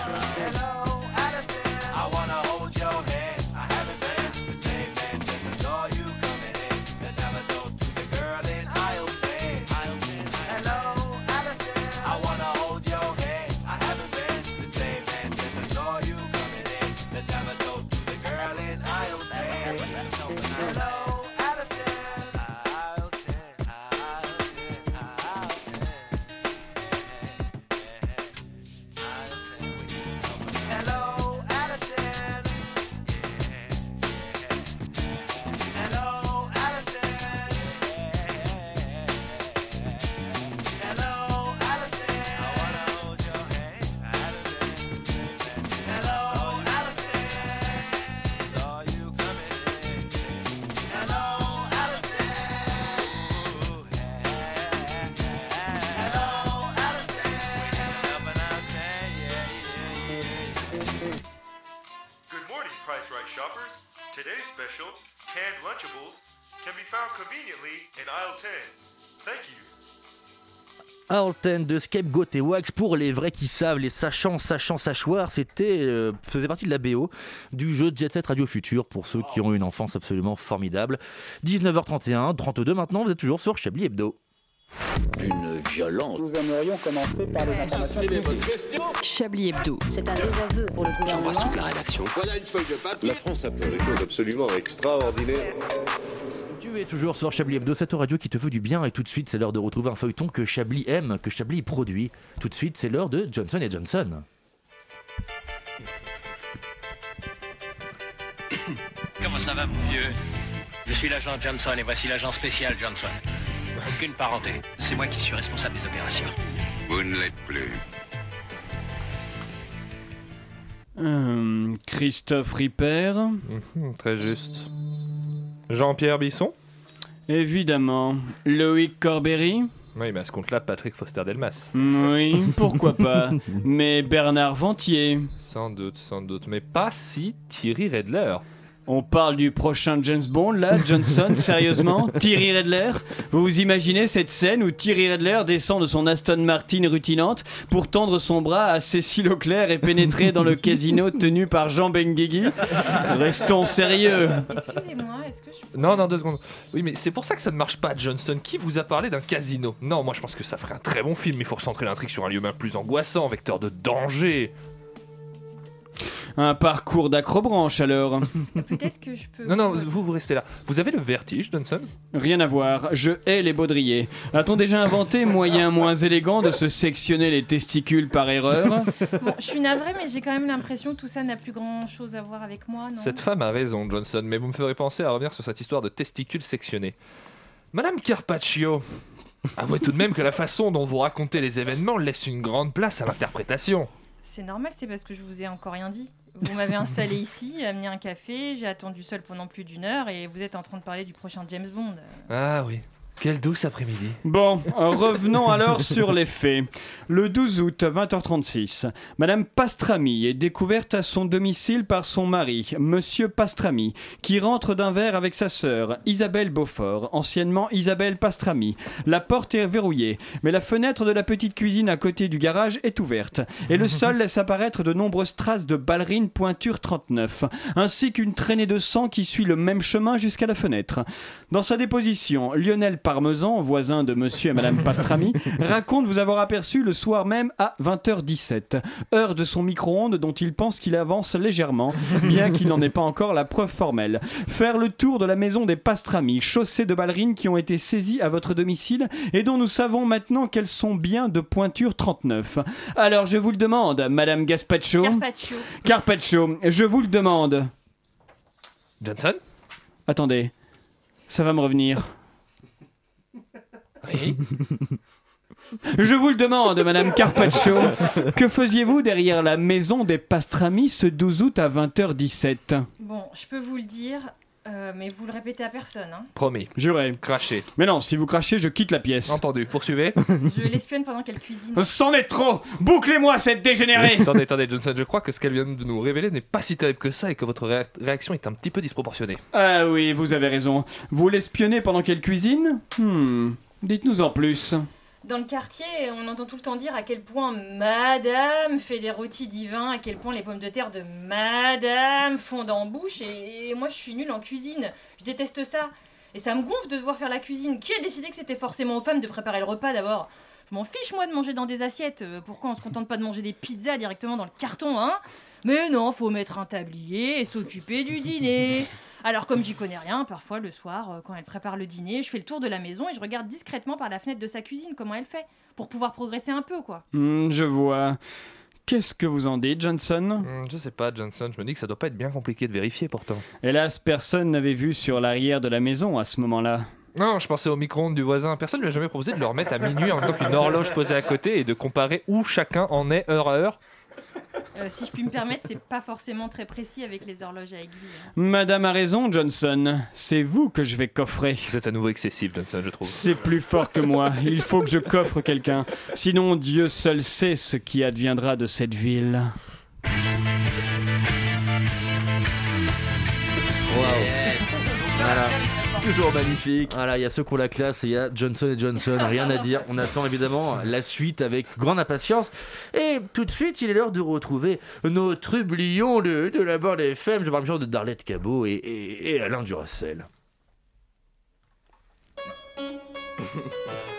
Alten de Scapegoat et Wax pour les vrais qui savent, les sachants, sachants, sachoirs, c'était euh, faisait partie de la BO du jeu Jet Set Radio Futur pour ceux qui ont une enfance absolument formidable. 19h31, 32 maintenant, vous êtes toujours sur Chablis Hebdo. Une violence. Nous aimerions commencer par les informations. Chablis Hebdo. C'est un désaveu pour le gouvernement. la rédaction. Voilà une feuille de papier. La France a fait des choses absolument extraordinaires. Tu es toujours sur Chablis Hebdo, cette radio qui te fait du bien et tout de suite c'est l'heure de retrouver un feuilleton que Chablis aime, que Chablis produit. Tout de suite c'est l'heure de Johnson et Johnson. Comment ça va, mon vieux? Je suis l'agent Johnson et voici l'agent spécial Johnson. Aucune parenté. C'est moi qui suis responsable des opérations. Vous ne l'êtes plus. Euh, Christophe Ripper. Très juste. Jean-Pierre Bisson Évidemment. Loïc Corberry. Oui, mais à ce compte-là, Patrick Foster-Delmas. Oui, pourquoi pas. Mais Bernard Ventier. Sans doute, sans doute. Mais pas si Thierry Redler. On parle du prochain James Bond là, Johnson, sérieusement? Thierry Redler Vous vous imaginez cette scène où Thierry Redler descend de son Aston Martin rutinante pour tendre son bras à Cécile Auclair et pénétrer dans le casino tenu par Jean Benguigui? Restons sérieux Excusez-moi, est-ce que je Non, non, deux secondes. Oui, mais c'est pour ça que ça ne marche pas, Johnson. Qui vous a parlé d'un casino? Non, moi je pense que ça ferait un très bon film. Il faut recentrer l'intrigue sur un lieu bien plus angoissant, vecteur de danger. Un parcours d'acrobranche alors Peut-être que je peux. Non, non, vous, vous restez là. Vous avez le vertige, Johnson? Rien à voir, je hais les baudriers. A-t-on déjà inventé moyen moins élégant de se sectionner les testicules par erreur? Bon, je suis navrée, mais j'ai quand même l'impression que tout ça n'a plus grand chose à voir avec moi, non? Cette femme a raison, Johnson, mais vous me ferez penser à revenir sur cette histoire de testicules sectionnés. Madame Carpaccio, avouez tout de même que la façon dont vous racontez les événements laisse une grande place à l'interprétation. C'est normal, c'est parce que je vous ai encore rien dit. Vous m'avez installé ici, amené un café, j'ai attendu seul pendant plus d'une heure et vous êtes en train de parler du prochain James Bond. Ah oui, quel douce après-midi. Bon, euh, revenons alors sur les faits. Le 12 août, 20h36, Madame Pastrami est découverte à son domicile par son mari, Monsieur Pastrami, qui rentre d'un verre avec sa sœur, Isabelle Beaufort, anciennement Isabelle Pastrami. La porte est verrouillée, mais la fenêtre de la petite cuisine à côté du garage est ouverte, et le sol laisse apparaître de nombreuses traces de ballerine pointure 39, ainsi qu'une traînée de sang qui suit le même chemin jusqu'à la fenêtre. Dans sa déposition, Lionel Parmesan, voisin de monsieur et madame Pastrami, raconte vous avoir aperçu le soir même à 20h17, heure de son micro-ondes dont il pense qu'il avance légèrement, bien qu'il n'en ait pas encore la preuve formelle. Faire le tour de la maison des Pastrami, chaussée de ballerines qui ont été saisies à votre domicile et dont nous savons maintenant qu'elles sont bien de pointure 39. Alors je vous le demande, madame Gaspacho. Carpaccio. Carpaccio, je vous le demande. Johnson? Attendez, ça va me revenir. Oui. Je vous le demande, Madame Carpaccio, que faisiez-vous derrière la maison des Pastrami ce 12 août à 20h17 Bon, je peux vous le dire, euh, mais vous le répétez à personne. Hein. Promis. Juré. Craché. Mais non, si vous crachez, je quitte la pièce. Entendu, poursuivez. Je l'espionne pendant qu'elle cuisine. C'en est trop Bouclez-moi cette dégénérée attendez, attendez, Johnson, je crois que ce qu'elle vient de nous révéler n'est pas si terrible que ça et que votre réa- réaction est un petit peu disproportionnée. Ah oui, vous avez raison. Vous l'espionnez pendant qu'elle cuisine? Hmm. Dites-nous en plus. Dans le quartier, on entend tout le temps dire à quel point Madame fait des rôtis divins, à quel point les pommes de terre de Madame fondent en bouche, et, et moi je suis nulle en cuisine. Je déteste ça. Et ça me gonfle de devoir faire la cuisine. Qui a décidé que c'était forcément aux femmes de préparer le repas d'abord? Je m'en fiche moi de manger dans des assiettes. Euh, Pourquoi on se contente pas de manger des pizzas directement dans le carton, hein? Mais non, faut mettre un tablier et s'occuper du dîner. Alors comme j'y connais rien, parfois le soir, euh, quand elle prépare le dîner, je fais le tour de la maison et je regarde discrètement par la fenêtre de sa cuisine comment elle fait, pour pouvoir progresser un peu, quoi. Hmm, je vois. Qu'est-ce que vous en dites, Johnson? Hmm, Je sais pas, Johnson, je me dis que ça doit pas être bien compliqué de vérifier pourtant. Hélas, personne n'avait vu sur l'arrière de la maison à ce moment-là. Non, je pensais au micro-ondes du voisin. Personne ne lui a jamais proposé de le remettre à minuit en temps qu'une horloge posée à côté et de comparer où chacun en est heure à heure. Euh, si je puis me permettre, c'est pas forcément très précis avec les horloges à aiguille. hein. Madame a raison, Johnson. C'est vous que je vais coffrer. Vous êtes à nouveau excessif, Johnson, je trouve. C'est plus fort que moi. Il faut que je coffre quelqu'un. Sinon, Dieu seul sait ce qui adviendra de cette ville. Voilà. Toujours magnifique. Voilà, il y a ceux qui ont la classe et il y a Johnson et Johnson. Rien à dire. On attend évidemment la suite avec grande impatience. Et tout de suite, il est l'heure de retrouver nos trublions de, de la bande FM. Je parle bien sûr de Darlette Cabot et, et- et Alain Duracel.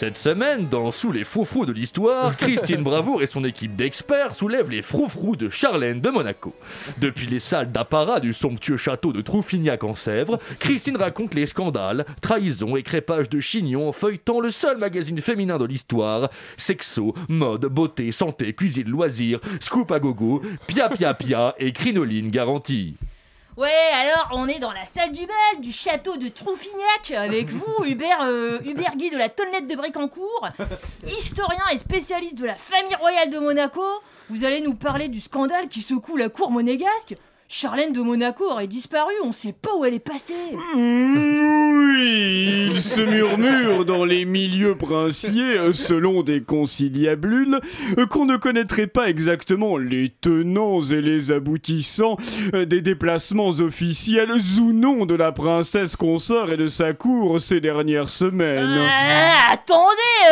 Cette semaine, dans Sous les froufrous de l'histoire, Christine Bravour et son équipe d'experts soulèvent les froufrous de Charlène de Monaco. Depuis les salles d'apparat du somptueux château de Trouffignac en Sèvres, Christine raconte les scandales, trahisons et crépages de chignons feuilletant le seul magazine féminin de l'histoire. Sexo, mode, beauté, santé, cuisine, loisirs, scoop à gogo, pia pia pia et crinoline garantie. Ouais, alors on est dans la salle du bal du château de Trouffignac avec vous, Hubert, euh, Hubert Guy de la tonnette de Brécancourt, historien et spécialiste de la famille royale de Monaco. Vous allez nous parler du scandale qui secoue la cour monégasque. Charlène de Monaco aurait disparu, on sait pas où elle est passée. Oui, il se murmure dans les milieux princiers, euh, selon des conciliabules, euh, qu'on ne connaîtrait pas exactement les tenants et les aboutissants euh, des déplacements officiels ou non de la princesse consort et de sa cour ces dernières semaines. Ah, attendez,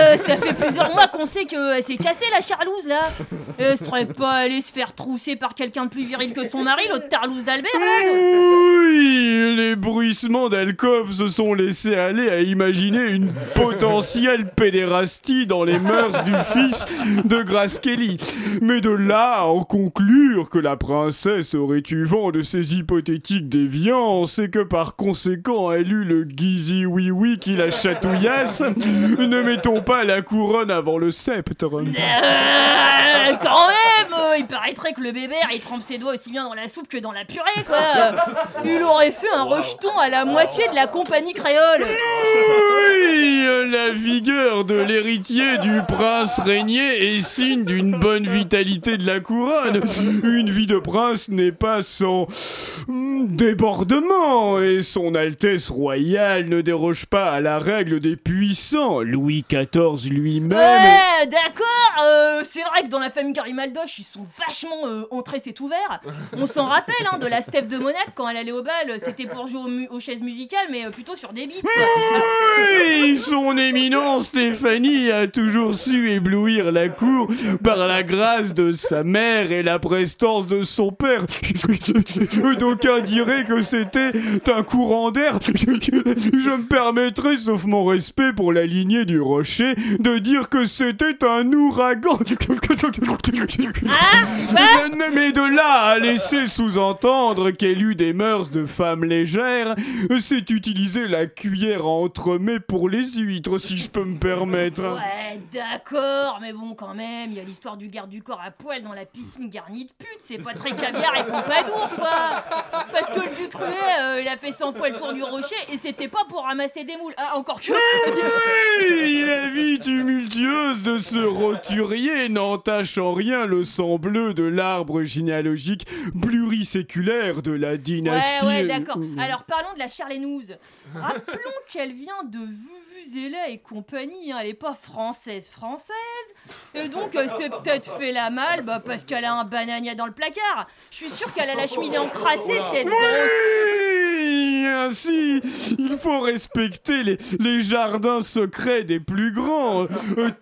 euh, ça fait plusieurs mois qu'on sait qu'elle s'est cassée la charlouse là. Elle serait pas allée se faire trousser par quelqu'un de plus viril que son mari, l'autre tarlouse d'Albert là Oui, les bruissements d'alcove se sont laissés aller à imaginer une potentielle pédérastie dans les mœurs du fils de Grace Kelly. Mais de là à en conclure que la princesse aurait eu vent de ces hypothétiques déviances et que par conséquent elle eut le guizi oui oui qui la chatouillasse, ne mettons pas la couronne avant le sceptre. Euh, quand même euh, Il paraîtrait que le il trempe ses doigts aussi bien dans la soupe que dans la purée quoi Il aurait fait un rejeton à la moitié de la compagnie créole Oui, la vigueur de l'héritier du prince régné est signe d'une bonne vitalité de la couronne. Une vie de prince n'est pas sans hmm, débordement et son Altesse royale ne déroge pas à la règle des puissants. Louis XIV lui-même. Ouais, d'accord euh, C'est vrai que dans la famille Garimaldoche, ils sont vachement euh, entrés, c'est ouvert. On s'en rappelle hein, de la steppe de Monac quand elle allait au bal, c'était pour jouer mu- aux chaises musicales, mais euh, plutôt sur des quoi. Oui, son éminence Stéphanie a toujours su éblouir la cour par la grâce de sa mère et la prestance de son père. D'aucuns diraient que c'était un courant d'air. Je me permettrai, sauf mon respect pour la lignée du rocher, de dire que c'était un ouragan. Mais de là à laisser sous-entendre qu'elle eut des mœurs de femme légère, c'est utiliser la cuillère à entremets pour les huîtres, si je peux me permettre. Ouais, d'accord, mais bon, quand même, il y a l'histoire du garde du corps à poil dans la piscine garnie de pute, c'est pas très caviar et pompadour, quoi Parce que le duc Ruet, euh, il a fait 100 fois le tour du rocher et c'était pas pour ramasser des moules. Ah, encore que. Oui, la vie tumultueuse de ce roturier n'entache en rien le sang bleu de l'arbre généalogique pluriséculaire de la dynastie. Ouais, ouais, d'accord. Alors parlons de la Charlénouse. Rappelons qu'elle vient de Vuvuzela et compagnie, hein. elle est pas française française. Et donc elle s'est peut-être fait la malle bah, parce qu'elle a un banania dans le placard. Je suis sûr qu'elle a la cheminée encrassée, cette grosse... Oui, bien si Il faut respecter les, jardins secrets des plus grands.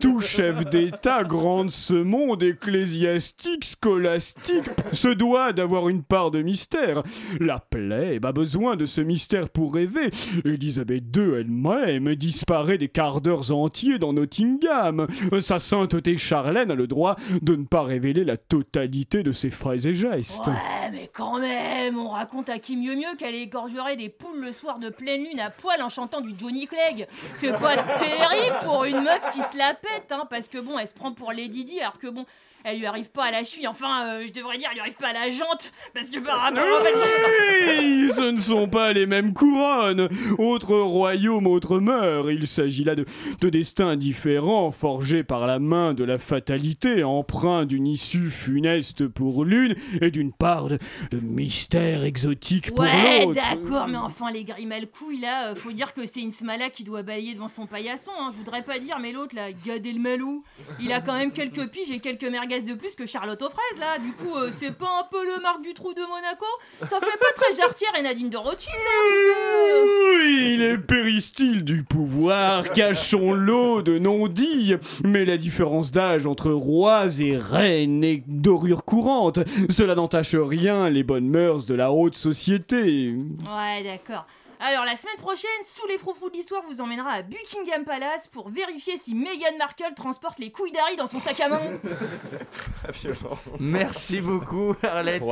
Tout chef d'État, grand de ce monde, ecclésiastique, scolastique, se doit d'avoir une part de mystère. La plèbe a besoin de ce mystère pour rêver. Élisabeth II elle-même disparaît des quarts d'heures entiers dans Nottingham. Sa sainteté Charlène a le droit de ne pas révéler la totalité de ses phrases et gestes. Ouais, mais quand même, on raconte à qui mieux mieux qu'elle égorgerait des poules le soir de pleine lune à poil en chantant du Johnny Clegg. C'est pas terrible pour une meuf qui se la pète, hein, parce que bon, elle se prend pour Lady Di, alors que bon, elle lui arrive pas à la cheville, enfin, euh, je devrais dire, elle lui arrive pas à la jante, parce que par rapport ce ne sont pas les mêmes couronnes. Autre royaume, autre mœurs. Il s'agit là de, de destins différents, forgés par la main de la fatalité, empreints d'une issue funeste pour l'une et d'une part de, de mystère exotique pour Ouais, l'autre. d'accord, mais enfin, les grimales couilles là, euh, faut dire que c'est une smala qui doit balayer devant son paillasson. Hein. Je voudrais pas dire, mais l'autre là, Gad Elmalou, il a quand même quelques piges et quelques merguez de plus que Charlotte aux fraises là. Du coup, euh, c'est pas un peu le Marc du Trou de Monaco? Ça fait pas très jarretière et Nadine de Rothschild là, Oui, les péristyles du pouvoir, cachons-l'eau de non-dits. Mais la différence d'âge entre rois et reines est dorure courante. Cela n'entache rien les bonnes mœurs de la haute société. Ouais, d'accord. Alors, la semaine prochaine, sous les froufrous de l'histoire vous emmènera à Buckingham Palace pour vérifier si Meghan Markle transporte les couilles d'Harry dans son sac à main. Merci beaucoup Arlette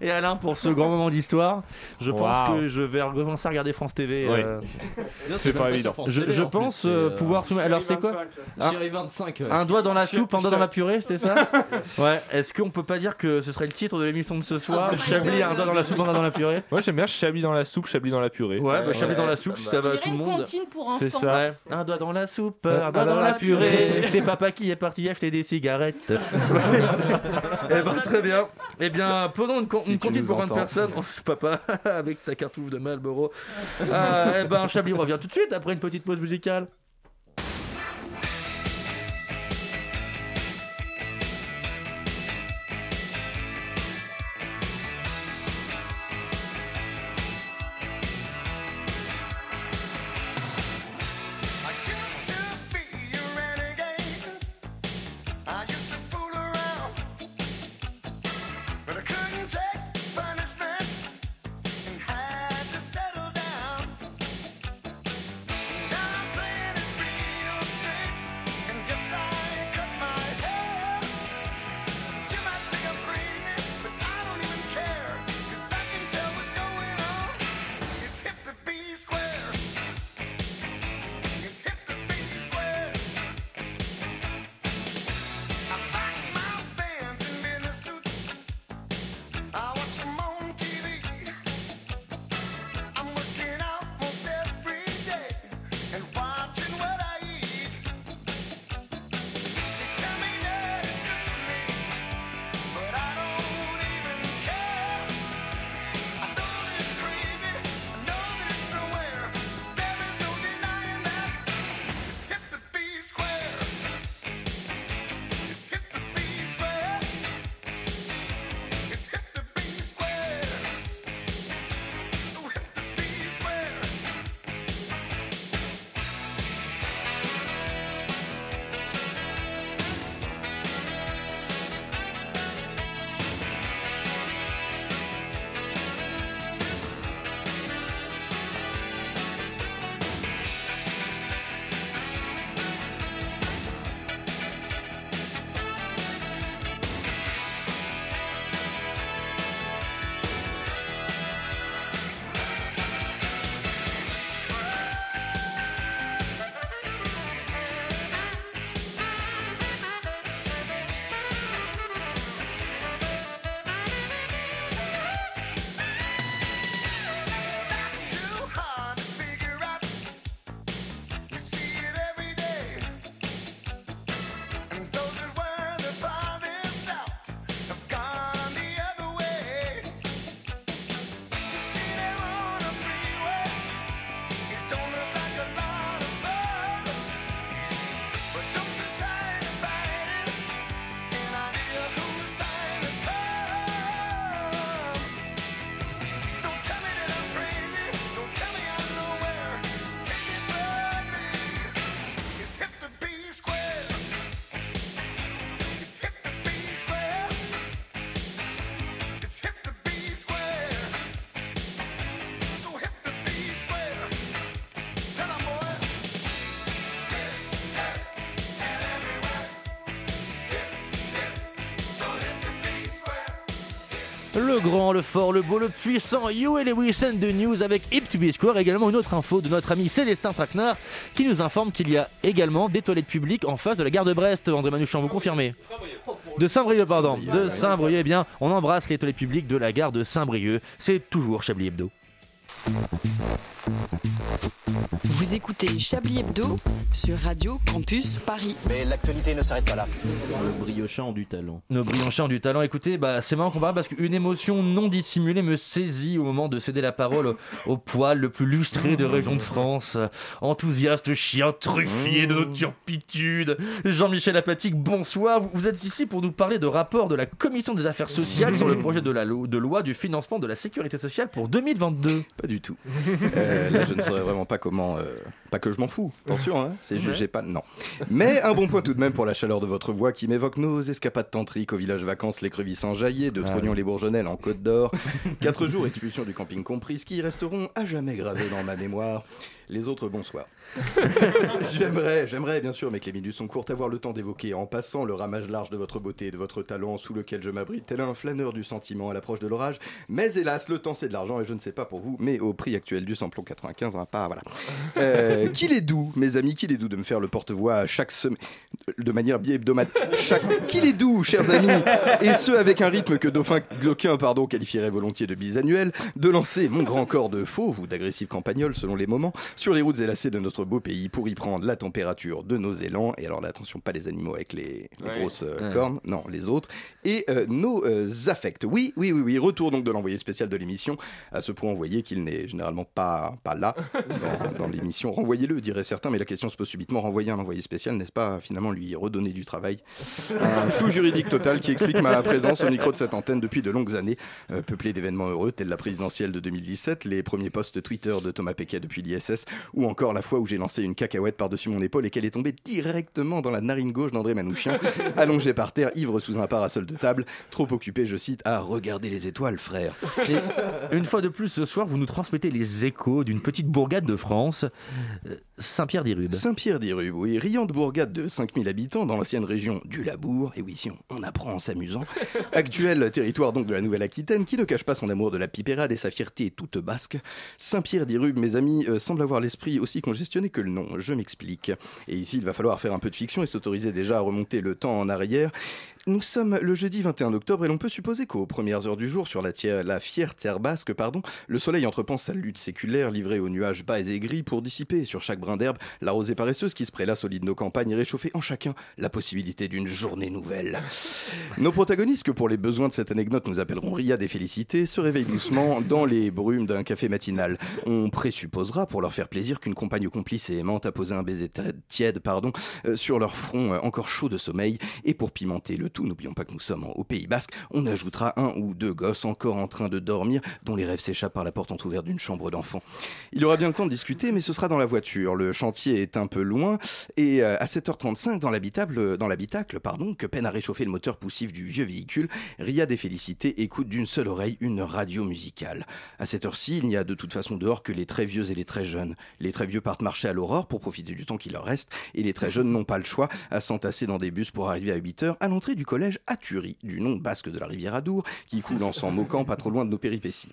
et Alain pour ce grand moment d'histoire. Je pense que je vais recommencer à regarder France TV. Oui. euh, C'est pas évident. Je, je pense euh, pouvoir soumettre. Alors c'est quoi Un- Chérie 25. ouais. Un doigt dans la Chérie- soupe, un doigt dans la purée, c'était ça Ouais. Est-ce qu'on peut pas dire que ce serait le titre de l'émission de ce soir Chablis, un doigt dans la soupe, un doigt dans la purée Moi j'aime bien Chablis dans la soupe, Chablis dans la purée. Ouais, bah, Chablis dans la soupe, si ça va à tout le une monde. comptine pour enfants. C'est ça. Ouais. Un doigt dans la soupe, un doigt dans la purée. C'est papa qui est parti acheter des cigarettes. eh ben très bien. Eh bien, posons une, con- Si une comptine pour 20 entends. personnes. Oh, papa avec ta cartouche de Marlboro. Euh, eh ben, Chablis revient tout de suite après une petite pause musicale. Le grand, le fort, le beau, le puissant Huey Lewis and the News avec Hip to be Square. Également une autre info de notre ami Célestin Traquenard qui nous informe qu'il y a également des toilettes publiques en face de la gare de Brest. André Manouchian, vous confirmez De Saint-Brieuc, pardon. De Saint-Brieuc, eh bien, on embrasse les toilettes publiques de la gare de Saint-Brieuc. C'est toujours Chablis Hebdo. Vous écoutez Chablis Hebdo sur Radio Campus Paris. Mais l'actualité ne s'arrête pas là. Le briochant du talent. Nos brillants du talent, écoutez, bah, c'est marrant qu'on parle parce qu'une émotion non dissimulée me saisit au moment de céder la parole au, au poil le plus lustré de région de France. Enthousiaste chien truffier de notre turpitude. Jean-Michel Apatique, bonsoir. Vous, vous êtes ici pour nous parler de rapport de la Commission des affaires sociales sur le projet de, la lo- de loi du financement de la sécurité sociale pour 2022. Pas du tout. Euh, là, je ne saurais vraiment pas comment. Pas que je m'en fous, attention, hein, c'est Ouais. j'ai pas. Non. Mais un bon point tout de même pour la chaleur de votre voix qui m'évoque nos escapades tantriques au village vacances l'écrevisse enjaillée, de Ah Trognon-les-Bourgenelles en Côte d'Or. Quatre jours expulsion du camping comprises qui resteront à jamais gravés dans ma mémoire. Les autres, bonsoir. j'aimerais, j'aimerais bien sûr, mais que les minutes sont courtes, avoir le temps d'évoquer en passant le ramage large de votre beauté et de votre talent sous lequel je m'abrite tel un flâneur du sentiment à l'approche de l'orage. Mais hélas, le temps c'est de l'argent et je ne sais pas pour vous, mais au prix actuel du samplon 95, on va pas, voilà. Euh, qu'il est doux, mes amis, qu'il est doux de me faire le porte-voix à chaque semaine, de manière bi-hebdomadaire. Chaque... Qu'il est doux, chers amis, et ce avec un rythme que Dauphin d'aucuns pardon, qualifierait volontiers de bisannuel, de lancer mon grand corps de fauve ou d'agressif campagnol selon les moments sur les routes élacées de notre beau pays pour y prendre la température de nos élans. Et alors là, attention, pas les animaux avec les, les Ouais. grosses euh, Ouais. cornes, non, les autres. Et euh, nos euh, affects. Oui, oui, oui, oui. Retour donc de l'envoyé spécial de l'émission. À ce point envoyé qu'il n'est généralement pas, pas là dans, dans l'émission. Renvoyez-le, diraient certains, mais la question se pose subitement. Renvoyer un envoyé spécial, n'est-ce pas finalement lui redonner du travail? Un flou juridique total qui explique ma présence au micro de cette antenne depuis de longues années, euh, peuplée d'événements heureux tels la présidentielle de 2017, les premiers posts Twitter de Thomas Pesquet depuis l'ISS, ou encore la fois où j'ai lancé une cacahuète par-dessus mon épaule et qu'elle est tombée directement dans la narine gauche d'André Manouchian, allongé par terre, ivre sous un parasol de table, trop occupé, je cite, à regarder les étoiles, frère. Et une fois de plus, ce soir, vous nous transmettez les échos d'une petite bourgade de France, euh, Saint-Pierre-d'Irube. Saint-Pierre-d'Irube, oui, riante bourgade de 5000 habitants dans l'ancienne région du Labour, et oui, si on, on apprend en s'amusant, actuel territoire donc de la Nouvelle-Aquitaine, qui ne cache pas son amour de la pipérade et sa fierté toute basque. Saint-Pierre-d'Irube, mes amis, euh, semble avoir l'esprit aussi congestionné que le nom, je m'explique. Et ici, il va falloir faire un peu de fiction et s'autoriser déjà à remonter le temps en arrière. Nous sommes le jeudi 21 octobre et l'on peut supposer qu'aux premières heures du jour, sur la, fière terre basque, pardon, le soleil entreprend sa lutte séculaire livrée aux nuages bas et gris pour dissiper sur chaque brin d'herbe la rosée paresseuse qui se prélasse au lit de nos campagnes et réchauffer en chacun la possibilité d'une journée nouvelle. Nos protagonistes, que pour les besoins de cette anecdote nous appellerons Riyad et Félicité, se réveillent doucement dans les brumes d'un café matinal. On présupposera, pour leur faire plaisir, qu'une compagne complice et aimante a posé un baiser tiède pardon, euh, sur leur front euh, encore chaud de sommeil. Et pour pimenter le tout, n'oublions pas que nous sommes au Pays Basque, on ajoutera un ou deux gosses encore en train de dormir, dont les rêves s'échappent par la porte entrouverte d'une chambre d'enfant. Il aura bien le temps de discuter, mais ce sera dans la voiture. Le chantier est un peu loin, et euh, à 7h35, dans l'habitable, dans l'habitacle, pardon, que peine à réchauffer le moteur poussif du vieux véhicule, Riyad et Félicité écoutent d'une seule oreille une radio musicale. À cette heure-ci, il n'y a de toute façon dehors que les très vieux et les très jeunes. Les très vieux partent marcher à l'aurore pour profiter du temps qui leur reste, et les très jeunes n'ont pas le choix à s'entasser dans des bus pour arriver à 8h à l'entrée du collège Aturi, du nom basque de la rivière Adour, qui coule en s'en moquant pas trop loin de nos péripéties.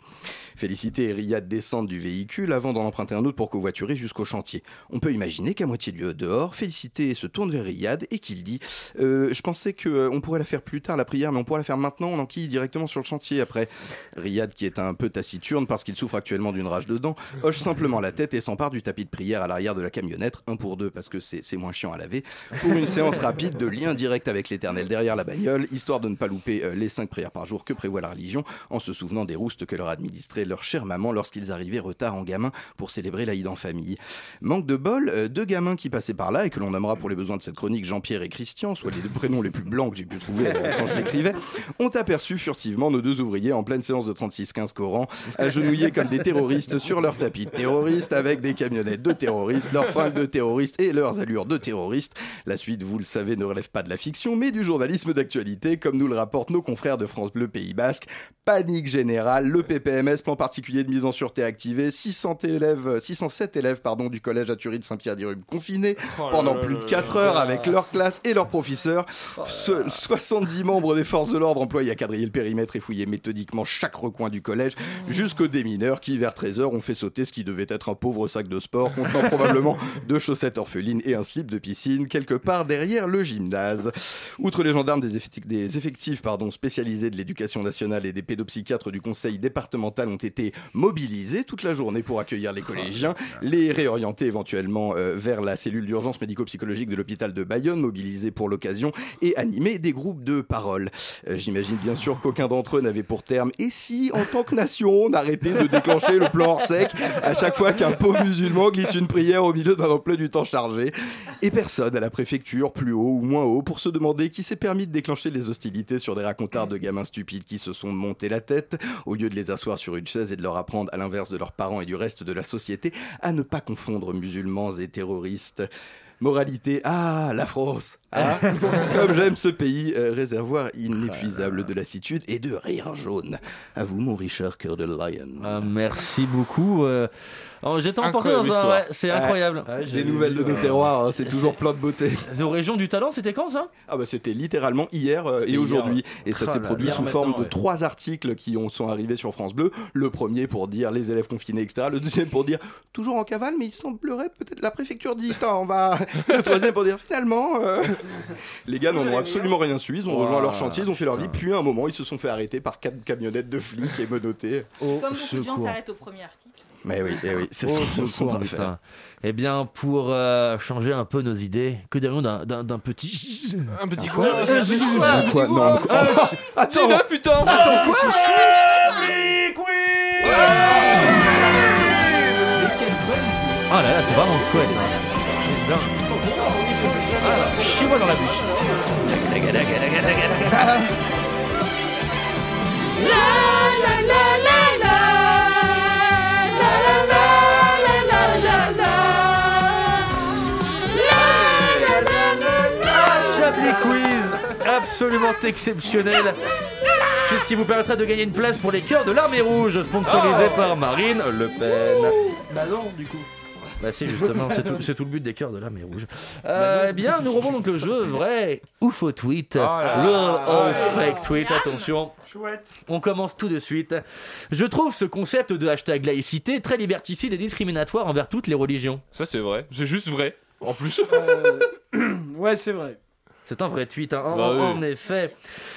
Félicité et Riyad descendent du véhicule avant d'en emprunter un autre pour covoiturer jusqu'au chantier. On peut imaginer qu'à moitié du dehors, Félicité se tourne vers Riyad et qu'il dit Euh, Je pensais qu'on pourrait la faire plus tard, la prière, mais on pourrait la faire maintenant, on enquille directement sur le chantier après. Riyad, qui est un peu taciturne parce qu'il souffre actuellement d'une rage de dents, hoche simplement la tête et s'empare du tapis de prière à l'arrière de la camionnette, un pour deux parce que c'est moins chiant à laver, pour une séance rapide de lien direct avec l'éternel derrière la bagnole, histoire de ne pas louper euh, les cinq prières par jour que prévoit la religion, en se souvenant des roustes que leur administrait leur chère maman lorsqu'ils arrivaient retard en gamin pour célébrer l'Aïd en famille. Manque de bol, euh, deux gamins qui passaient par là et que l'on nommera pour les besoins de cette chronique Jean-Pierre et Christian, soit les deux prénoms les plus blancs que j'ai pu trouver euh, quand je l'écrivais, ont aperçu furtivement nos deux ouvriers en pleine séance de 36-15 Coran, agenouillés comme des terroristes sur leur tapis de terroristes avec des camionnettes de terroristes, leurs fringues de terroristes et leurs allures de terroristes. La suite, vous le savez, ne relève pas de la fiction, mais du journalisme d'actualité, comme nous le rapportent nos confrères de France Bleu Pays Basque. Panique générale, le PPMS, plan particulier de mise en sûreté activé, 600 élèves, 607 élèves pardon, du collège à Turie de Saint-Pierre-d'Irube confinés Oh pendant plus de là 4 là heures avec leur classe et leurs professeurs. Ce- 70 membres des forces de l'ordre employés à quadriller le périmètre et fouiller méthodiquement chaque recoin du collège, jusqu'aux démineurs qui, vers 13h, ont fait sauter ce qui devait être un pauvre sac de sport contenant probablement deux chaussettes orphelines et un slip de piscine quelque part derrière le gymnase. Outre les gendarmes des effectifs, des effectifs, pardon, spécialisés de l'éducation nationale et des pédopsychiatres du conseil départemental ont été mobilisés toute la journée pour accueillir les collégiens, les réorienter éventuellement euh, vers la cellule d'urgence médico-psychologique de l'hôpital de Bayonne, mobilisés pour l'occasion, et animer des groupes de parole. Euh, J'imagine bien sûr qu'aucun d'entre eux n'avait pour terme et si, en tant que nation, on arrêtait de déclencher le plan hors sec à chaque fois qu'un pauvre musulman glisse une prière au milieu d'un emploi du temps chargé. Et personne à la préfecture, plus haut ou moins haut, pour se demander qui s'est permis de déclencher les hostilités sur des racontards de gamins stupides qui se sont montés la tête, au lieu de les asseoir sur une chaise et de leur apprendre, à l'inverse de leurs parents et du reste de la société, à ne pas confondre musulmans et terroristes. Moralité, ah, la France ah, Comme j'aime ce pays, euh, réservoir inépuisable de lassitude et de rire jaune. À vous, mon Richard Cœur de Lion. Ah, merci beaucoup. euh. Alors, J'étais emporté dans un. ouais, c'est Ouais. incroyable. Ouais, Les nouvelles de nos terroirs, hein, c'est toujours plein de beauté. Aux régions du talent, c'était quand ça? Ah bah c'était littéralement hier euh, et aujourd'hui. ouais. Et ça Ah s'est produit sous forme de ouais. trois articles qui ont, sont arrivés sur France Bleu. Le premier pour dire les élèves confinés, etc. Le deuxième pour dire toujours en cavale, mais il semblerait peut-être la préfecture dit Attends, on va. Le troisième pour dire finalement. euh, Les gars n'en ont absolument rien su. Ils ont rejoint leur chantier, ils ont fait leur vie. Puis à un moment, ils se sont fait arrêter par quatre camionnettes de flics et menottés. Au Comme beaucoup de gens s'arrêtent au premier article. Mais oui, eh oui, c'est ce qu'on va faire. Eh bien, pour euh, changer un peu nos idées, que dirions d'un- d'un d'un petit. Un petit quoi quoi Un petit quoi Un quoi Non, un quoi Ah, Attends Dis-le, putain Attends, quoi Oh là là, c'est vraiment chouette. hein. C'est dingue. Ah là, Chie-moi dans la bouche. Ah, Quiz, absolument exceptionnel. Qu'est-ce qui vous permettra de gagner une place pour les cœurs de l'armée rouge, sponsorisé Oh. par Marine Le Pen. Bah non, du coup. Bah si justement, c'est tout, le but des cœurs de l'armée rouge. Euh, eh bien, nous revenons donc le jeu vrai ou faux tweet. là Real là. or fake tweet, attention. Chouette. On commence tout de suite. Je trouve ce concept de hashtag laïcité très liberticide et discriminatoire envers toutes les religions. Ça, c'est vrai. C'est juste vrai. En plus. Ouais, c'est vrai. C'est un vrai tweet, hein. en, Bah oui. en effet.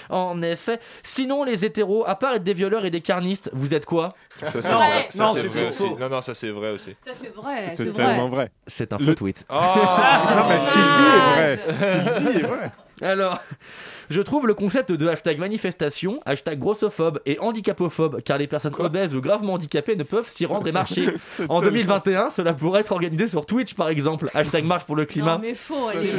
En effet. Sinon, les hétéros, à part être des violeurs et des carnistes, vous êtes quoi? Ça, c'est Non, vrai. Ça, non, c'est c'est vrai faux. aussi. Non, non, ça, c'est vrai aussi. Ça, c'est vrai. C'est C'est tellement vrai. vrai. C'est un Le- faux tweet. Ah Non, mais ce qu'il dit est vrai. Ce qu'il dit est vrai. Alors, je trouve le concept de hashtag manifestation, hashtag grossophobe et handicapophobe, car les personnes obèses ou gravement handicapées ne peuvent s'y rendre et marcher. En tellement- 2021, cela pourrait être organisé sur Twitch par exemple. Hashtag marche pour le climat. Non, mais faux. C'est. Je.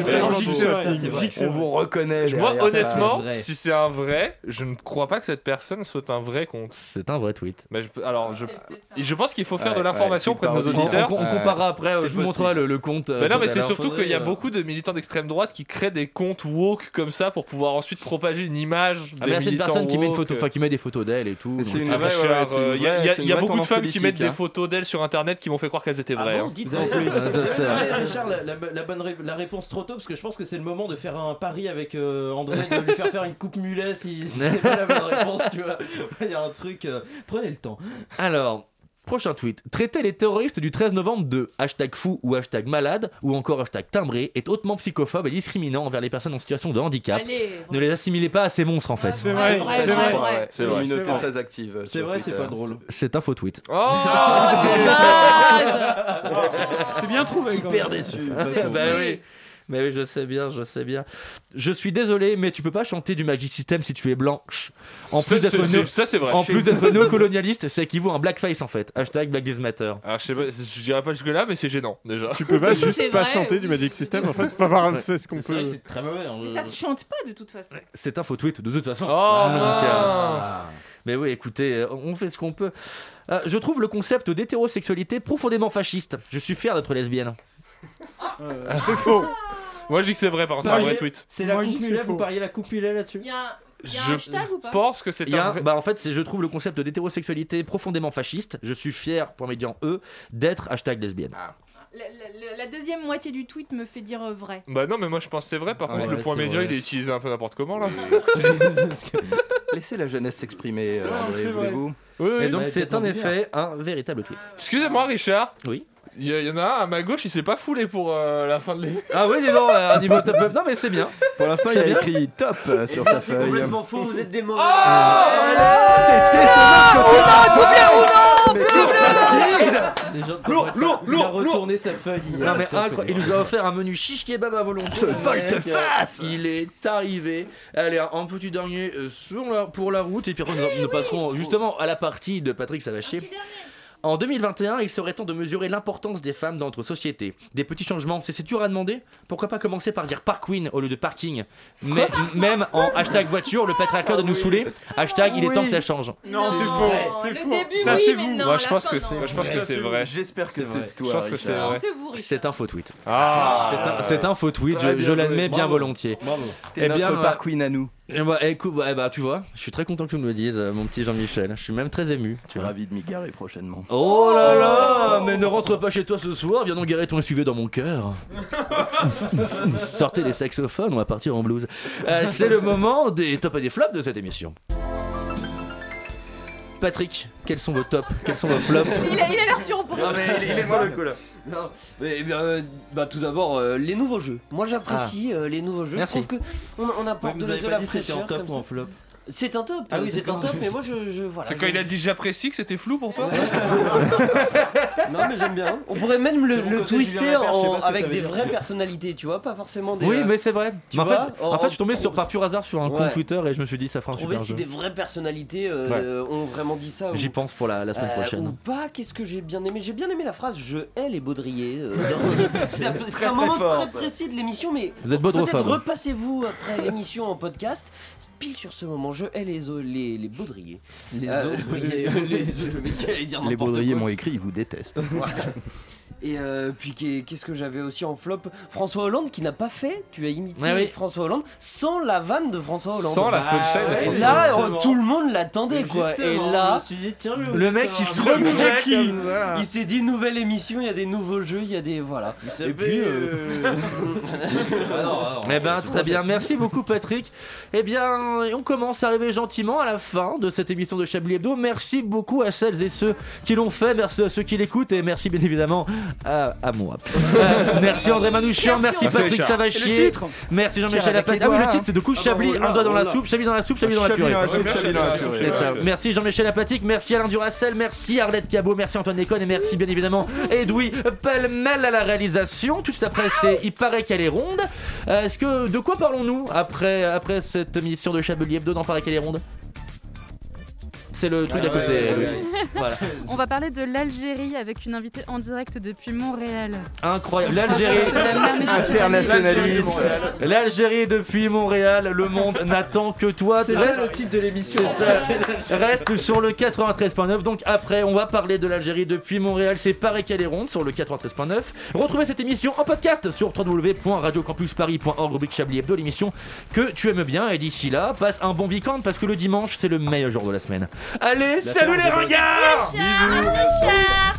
Je On vrai. vous reconnaît. Moi, honnêtement, c'est vrai. si c'est un vrai, je ne crois pas que cette personne soit un vrai compte. C'est un vrai tweet. Mais je, alors, je, C'est peut-être et je pense qu'il faut faire Ouais, de l'information ouais, auprès de nos auditeurs. on- on comparera après, euh, C'est je vous montrerai le, le compte. euh, Mais non, mais c'est surtout qu'il y a euh, beaucoup de militants d'extrême droite qui créent des comptes woke comme ça pour pouvoir ensuite propager une image. Ah, des mais là, c'est une personne qui met, une photo, enfin, qui met des photos d'elle et tout. Une euh, il y a- il il beaucoup de femmes qui mettent des hein. photos d'elles sur internet qui m'ont fait croire qu'elles étaient vraies. Ah bon, hein. dites plus. Ah. Richard, la, la- la bonne ré- la réponse trop tôt, parce que je pense que c'est le moment de faire un pari avec euh, André, de lui faire faire une coupe mulet si, si c'est pas la bonne réponse, tu vois. Il y a un truc, euh, prenez le temps. Alors, prochain tweet. Traiter les terroristes du 13 novembre de hashtag fou ou hashtag malade ou encore hashtag timbré est hautement psychophobe et discriminant envers les personnes en situation de handicap. Allez. Ne les assimilez pas à ces monstres en fait. C'est vrai, c'est vrai, C'est vrai. Communauté C'est vrai. très active. euh, C'est vrai, c'est Twitter. pas drôle. C'est un faux tweet. Oh C'est bien trouvé Hyper déçu. bah oui. Mais oui, je sais bien, je sais bien. Je suis désolé, mais tu peux pas chanter du Magic System si tu es blanche. En Ça, plus d'être c'est- néo- c'est- ça, c'est vrai. En plus d'être néocolonialiste, c'est équivaut à un blackface en fait. Hashtag Black Lives Matter. Alors, je sais pas, je dirais pas jusque là, mais c'est gênant déjà. Tu peux pas juste pas vrai, chanter oui. du Magic System en fait, pas voir c'est ce qu'on peut. c'est très mauvais. hein. Mais ça se chante pas de toute façon. C'est un faux tweet de toute façon. Oh Donc, euh, Mais oui, écoutez, euh, on fait ce qu'on peut. Euh, je trouve le concept d'hétérosexualité profondément fasciste. Je suis fier d'être lesbienne. Euh, C'est faux. Moi, je dis que c'est vrai, par contre, c'est un vrai tweet. C'est la Moi, je dis coupe que mulet, c'est vous faux. pariez la coupe mulet là-dessus Il y a un, il y a un Je hashtag ou pas pense que c'est Il y a un vrai- bah en fait, c'est, je trouve le concept d'hétérosexualité profondément fasciste. Je suis fier, pour médian E, d'être hashtag lesbienne. la, la- la deuxième moitié du tweet me fait dire euh, vrai. Bah non, mais moi je pense que c'est vrai. Par contre, ouais, le point c'est médian, vrai. il est utilisé un peu n'importe comment là. Laissez la jeunesse s'exprimer, euh, André, c'est vrai. voulez-vous Oui, oui. Et donc, Ouais, c'est peut-être en en effet un véritable tweet. Excusez-moi, Richard. Oui. Il y, a- il y en a un à ma gauche, il s'est pas foulé pour euh, la fin de l'émission. Ah oui, dis donc, à un niveau top up. Non, mais c'est bien. Pour l'instant, il a écrit top euh, sur sa C'est feuille. complètement faux, vous êtes des mauvais. Les gens comprennent pas. Il a retourné sa feuille. il y a Non mais top, incroyable, il nous a offert un menu shish kebab à volonté. Ce volte-face Il est arrivé. Allez, un petit dernier euh, sur la- pour la route et puis après nous, nous passerons justement à la partie de Patrick Savachier. En 2021, il serait temps de mesurer l'importance des femmes dans notre société. Des petits changements, c'est c'est dur à demander Pourquoi pas commencer par dire parkwin au lieu de parking? Mais même en hashtag voiture, le patriarcat de nous saouler. Hashtag il est temps que ça change. Non, c'est faux. C'est faux. Ça, c'est vous. Moi, je pense que c'est. Moi, je pense que c'est vrai. J'espère que C'est toi, Je pense que c'est vrai. C'est un faux tweet. Ah. C'est un, faux tweet, je, l'admets bien volontiers. Bravo. Eh T'es bien, notre bah- parquin à nous. Et bah, écoute, bah, bah, tu vois, je suis très content que tu me le dises, euh, mon petit Jean-Michel. Je suis même très ému. Tu vois. Ravi de m'y garer prochainement. Oh là là Mais ne rentre pas chez toi ce soir, viens donc garer ton SUV dans mon cœur. Sortez les saxophones, on va partir en blues. Euh, C'est le moment des tops et des flops de cette émission. Patrick, quels sont vos tops Quels sont vos flops Il a l'air surpris. Non mais il, il est sur le coup là. Non, mais, eh bien, euh, bah, tout d'abord euh, les nouveaux jeux. Moi j'apprécie euh, les nouveaux jeux. Merci. Je trouve que on, on apporte de, avez de pas la dit c'était fraîcheur. en top comme ou en ça. flop C'est un top. Ah oui, c'est un top. Mais moi je, je voilà. C'est quand je- il a dit j'apprécie que c'était flou pour toi Non mais j'aime bien. On pourrait même le, le twister en- avec des vraies personnalités, tu vois, pas forcément des. Oui, euh, mais c'est vrai. tu Mais en, vois, fait, en- en fait, je suis tombé sur, par pur hasard sur un Ouais. compte Twitter et je me suis dit ça fera un trouver super si jeu. des vraies personnalités euh, ont vraiment dit ça. J'y ou- pense pour la, la semaine Euh, prochaine. ou pas, qu'est-ce que j'ai bien aimé? J'ai bien aimé la phrase Je hais les baudriers. euh, c'est un, Très, moment fort, très précis de l'émission, mais Vous êtes peut-être repassez-vous après l'émission en podcast. Pile sur ce moment, je hais les, o- les, les baudriers. Les Euh, baudriers. les- dire Les baudriers quoi. m'ont écrit, ils vous détestent. Et euh, puis qu'est- qu'est-ce que j'avais aussi en flop? François Hollande qui n'a pas fait, tu as imité Ouais, oui. François Hollande sans la vanne de François Hollande. Sans la Bah, punchline ouais, là, Justement. tout le monde l'attendait quoi. Et là, me suis dit, tiens, je vais Le mec un se remet ça. il s'est dit nouvelle émission, il y a des nouveaux jeux, il y a des voilà. Vous Et puis, euh, euh, ah non, Eh ben très bien, merci beaucoup Patrick. Eh bien, on commence à arriver gentiment à la fin de cette émission de Chablis Hebdo. Merci beaucoup à celles et ceux qui l'ont fait, merci à ceux qui l'écoutent et merci bien évidemment à, à moi. Euh, merci André Manouchian, merci, Merci, Patrick. Savachier, merci Jean-Michel les Ah oui, le titre c'est de coup Ah, Chablis, un doigt dans la soupe, Chablis dans la soupe, Chablis dans la purée. Merci Jean-Michel Apatique, merci Alain Duracel, merci Arlette Cabot, merci Antoine Déconne et merci bien évidemment Edoui Pellemel à la réalisation. Tout de suite après, c'est Il paraît qu'elle est ronde. Euh, Est-ce que de quoi parlons-nous après, après cette émission de Chablis Hebdo dans Paraît qu'elle est ronde? C'est le truc d'à Ah ouais, côté. ouais, Edoui. ouais. Voilà. On va parler de l'Algérie avec une invitée en direct depuis Montréal. Incroyable. L'Algérie. Internationaliste. L'Algérie depuis Montréal, le monde n'attend que toi. C'est Reste- ça le titre de l'émission. C'est ça. Reste sur le 93.9. Donc après, on va parler de l'Algérie depuis Montréal. C'est pareil qu'elle est ronde sur le 93.9. Retrouvez cette émission en podcast sur www.radiocampusparis.org rubrique Chablis Hebdo, l'émission que tu aimes bien. Et d'ici là, passe un bon week-end parce que le dimanche, c'est le meilleur jour de la semaine. Allez, salut les ringards. Richard, merci, Richard.